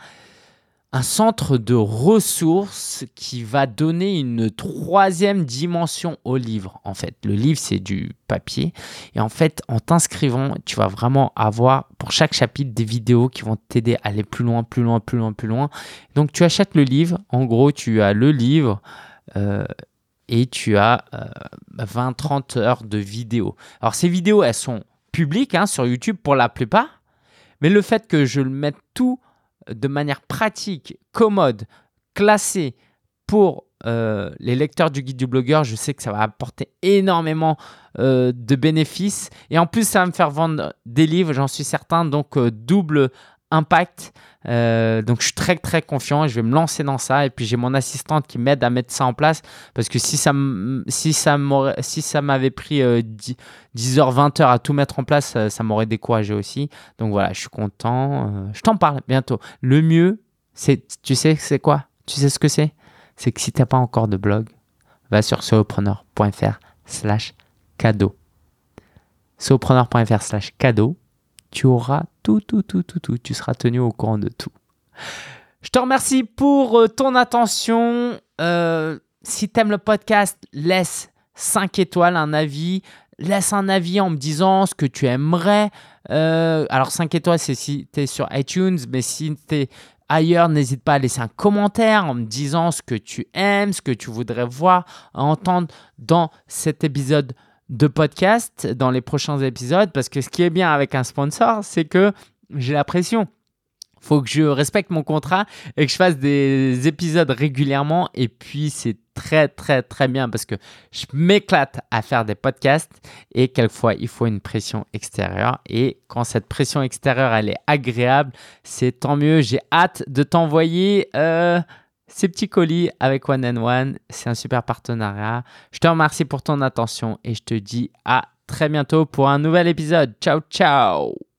un centre de ressources qui va donner une troisième dimension au livre. En fait, le livre, c'est du papier. Et en fait, en t'inscrivant, tu vas vraiment avoir pour chaque chapitre des vidéos qui vont t'aider à aller plus loin, plus loin, plus loin, plus loin. Donc, tu achètes le livre. En gros, tu as le livre. Euh, et tu as 20-30 euh, heures de vidéos. Alors ces vidéos, elles sont publiques hein, sur YouTube pour la plupart, mais le fait que je le mette tout de manière pratique, commode, classée pour euh, les lecteurs du guide du blogueur, je sais que ça va apporter énormément euh, de bénéfices. Et en plus, ça va me faire vendre des livres, j'en suis certain. Donc, euh, double impact. Euh, donc je suis très très confiant, je vais me lancer dans ça et puis j'ai mon assistante qui m'aide à mettre ça en place parce que si ça si ça si m'avait pris 10, h 20 heures à tout mettre en place, ça, m'aurait découragé aussi. Donc voilà, je suis content, euh, je t'en parle bientôt. Le mieux, c'est tu sais c'est quoi? Tu sais ce que c'est? C'est que si tu n'as pas encore de blog, va sur solopreneur.fr slash cadeau. solopreneur.fr slash cadeau tu auras tout, tout, tout, tout, tout. Tu seras tenu au courant de tout. Je te remercie pour euh, ton attention. Euh, si tu aimes le podcast, laisse 5 étoiles, un avis. Laisse un avis en me disant ce que tu aimerais. Euh, alors 5 étoiles, c'est si tu es sur iTunes, mais si tu es ailleurs, n'hésite pas à laisser un commentaire en me disant ce que tu aimes, ce que tu voudrais voir, entendre dans cet épisode de podcast dans les prochains épisodes parce que ce qui est bien avec un sponsor, c'est que j'ai la pression. Faut que je respecte mon contrat et que je fasse des épisodes régulièrement. Et puis, c'est très, très, très bien parce que je m'éclate à faire des podcasts et quelquefois, il faut une pression extérieure. Et quand cette pression extérieure, elle est agréable, c'est tant mieux. J'ai hâte de t'envoyer. Euh, ces petits colis avec One and One. C'est un super partenariat. Je te remercie pour ton attention et je te dis à très bientôt pour un nouvel épisode. Ciao, ciao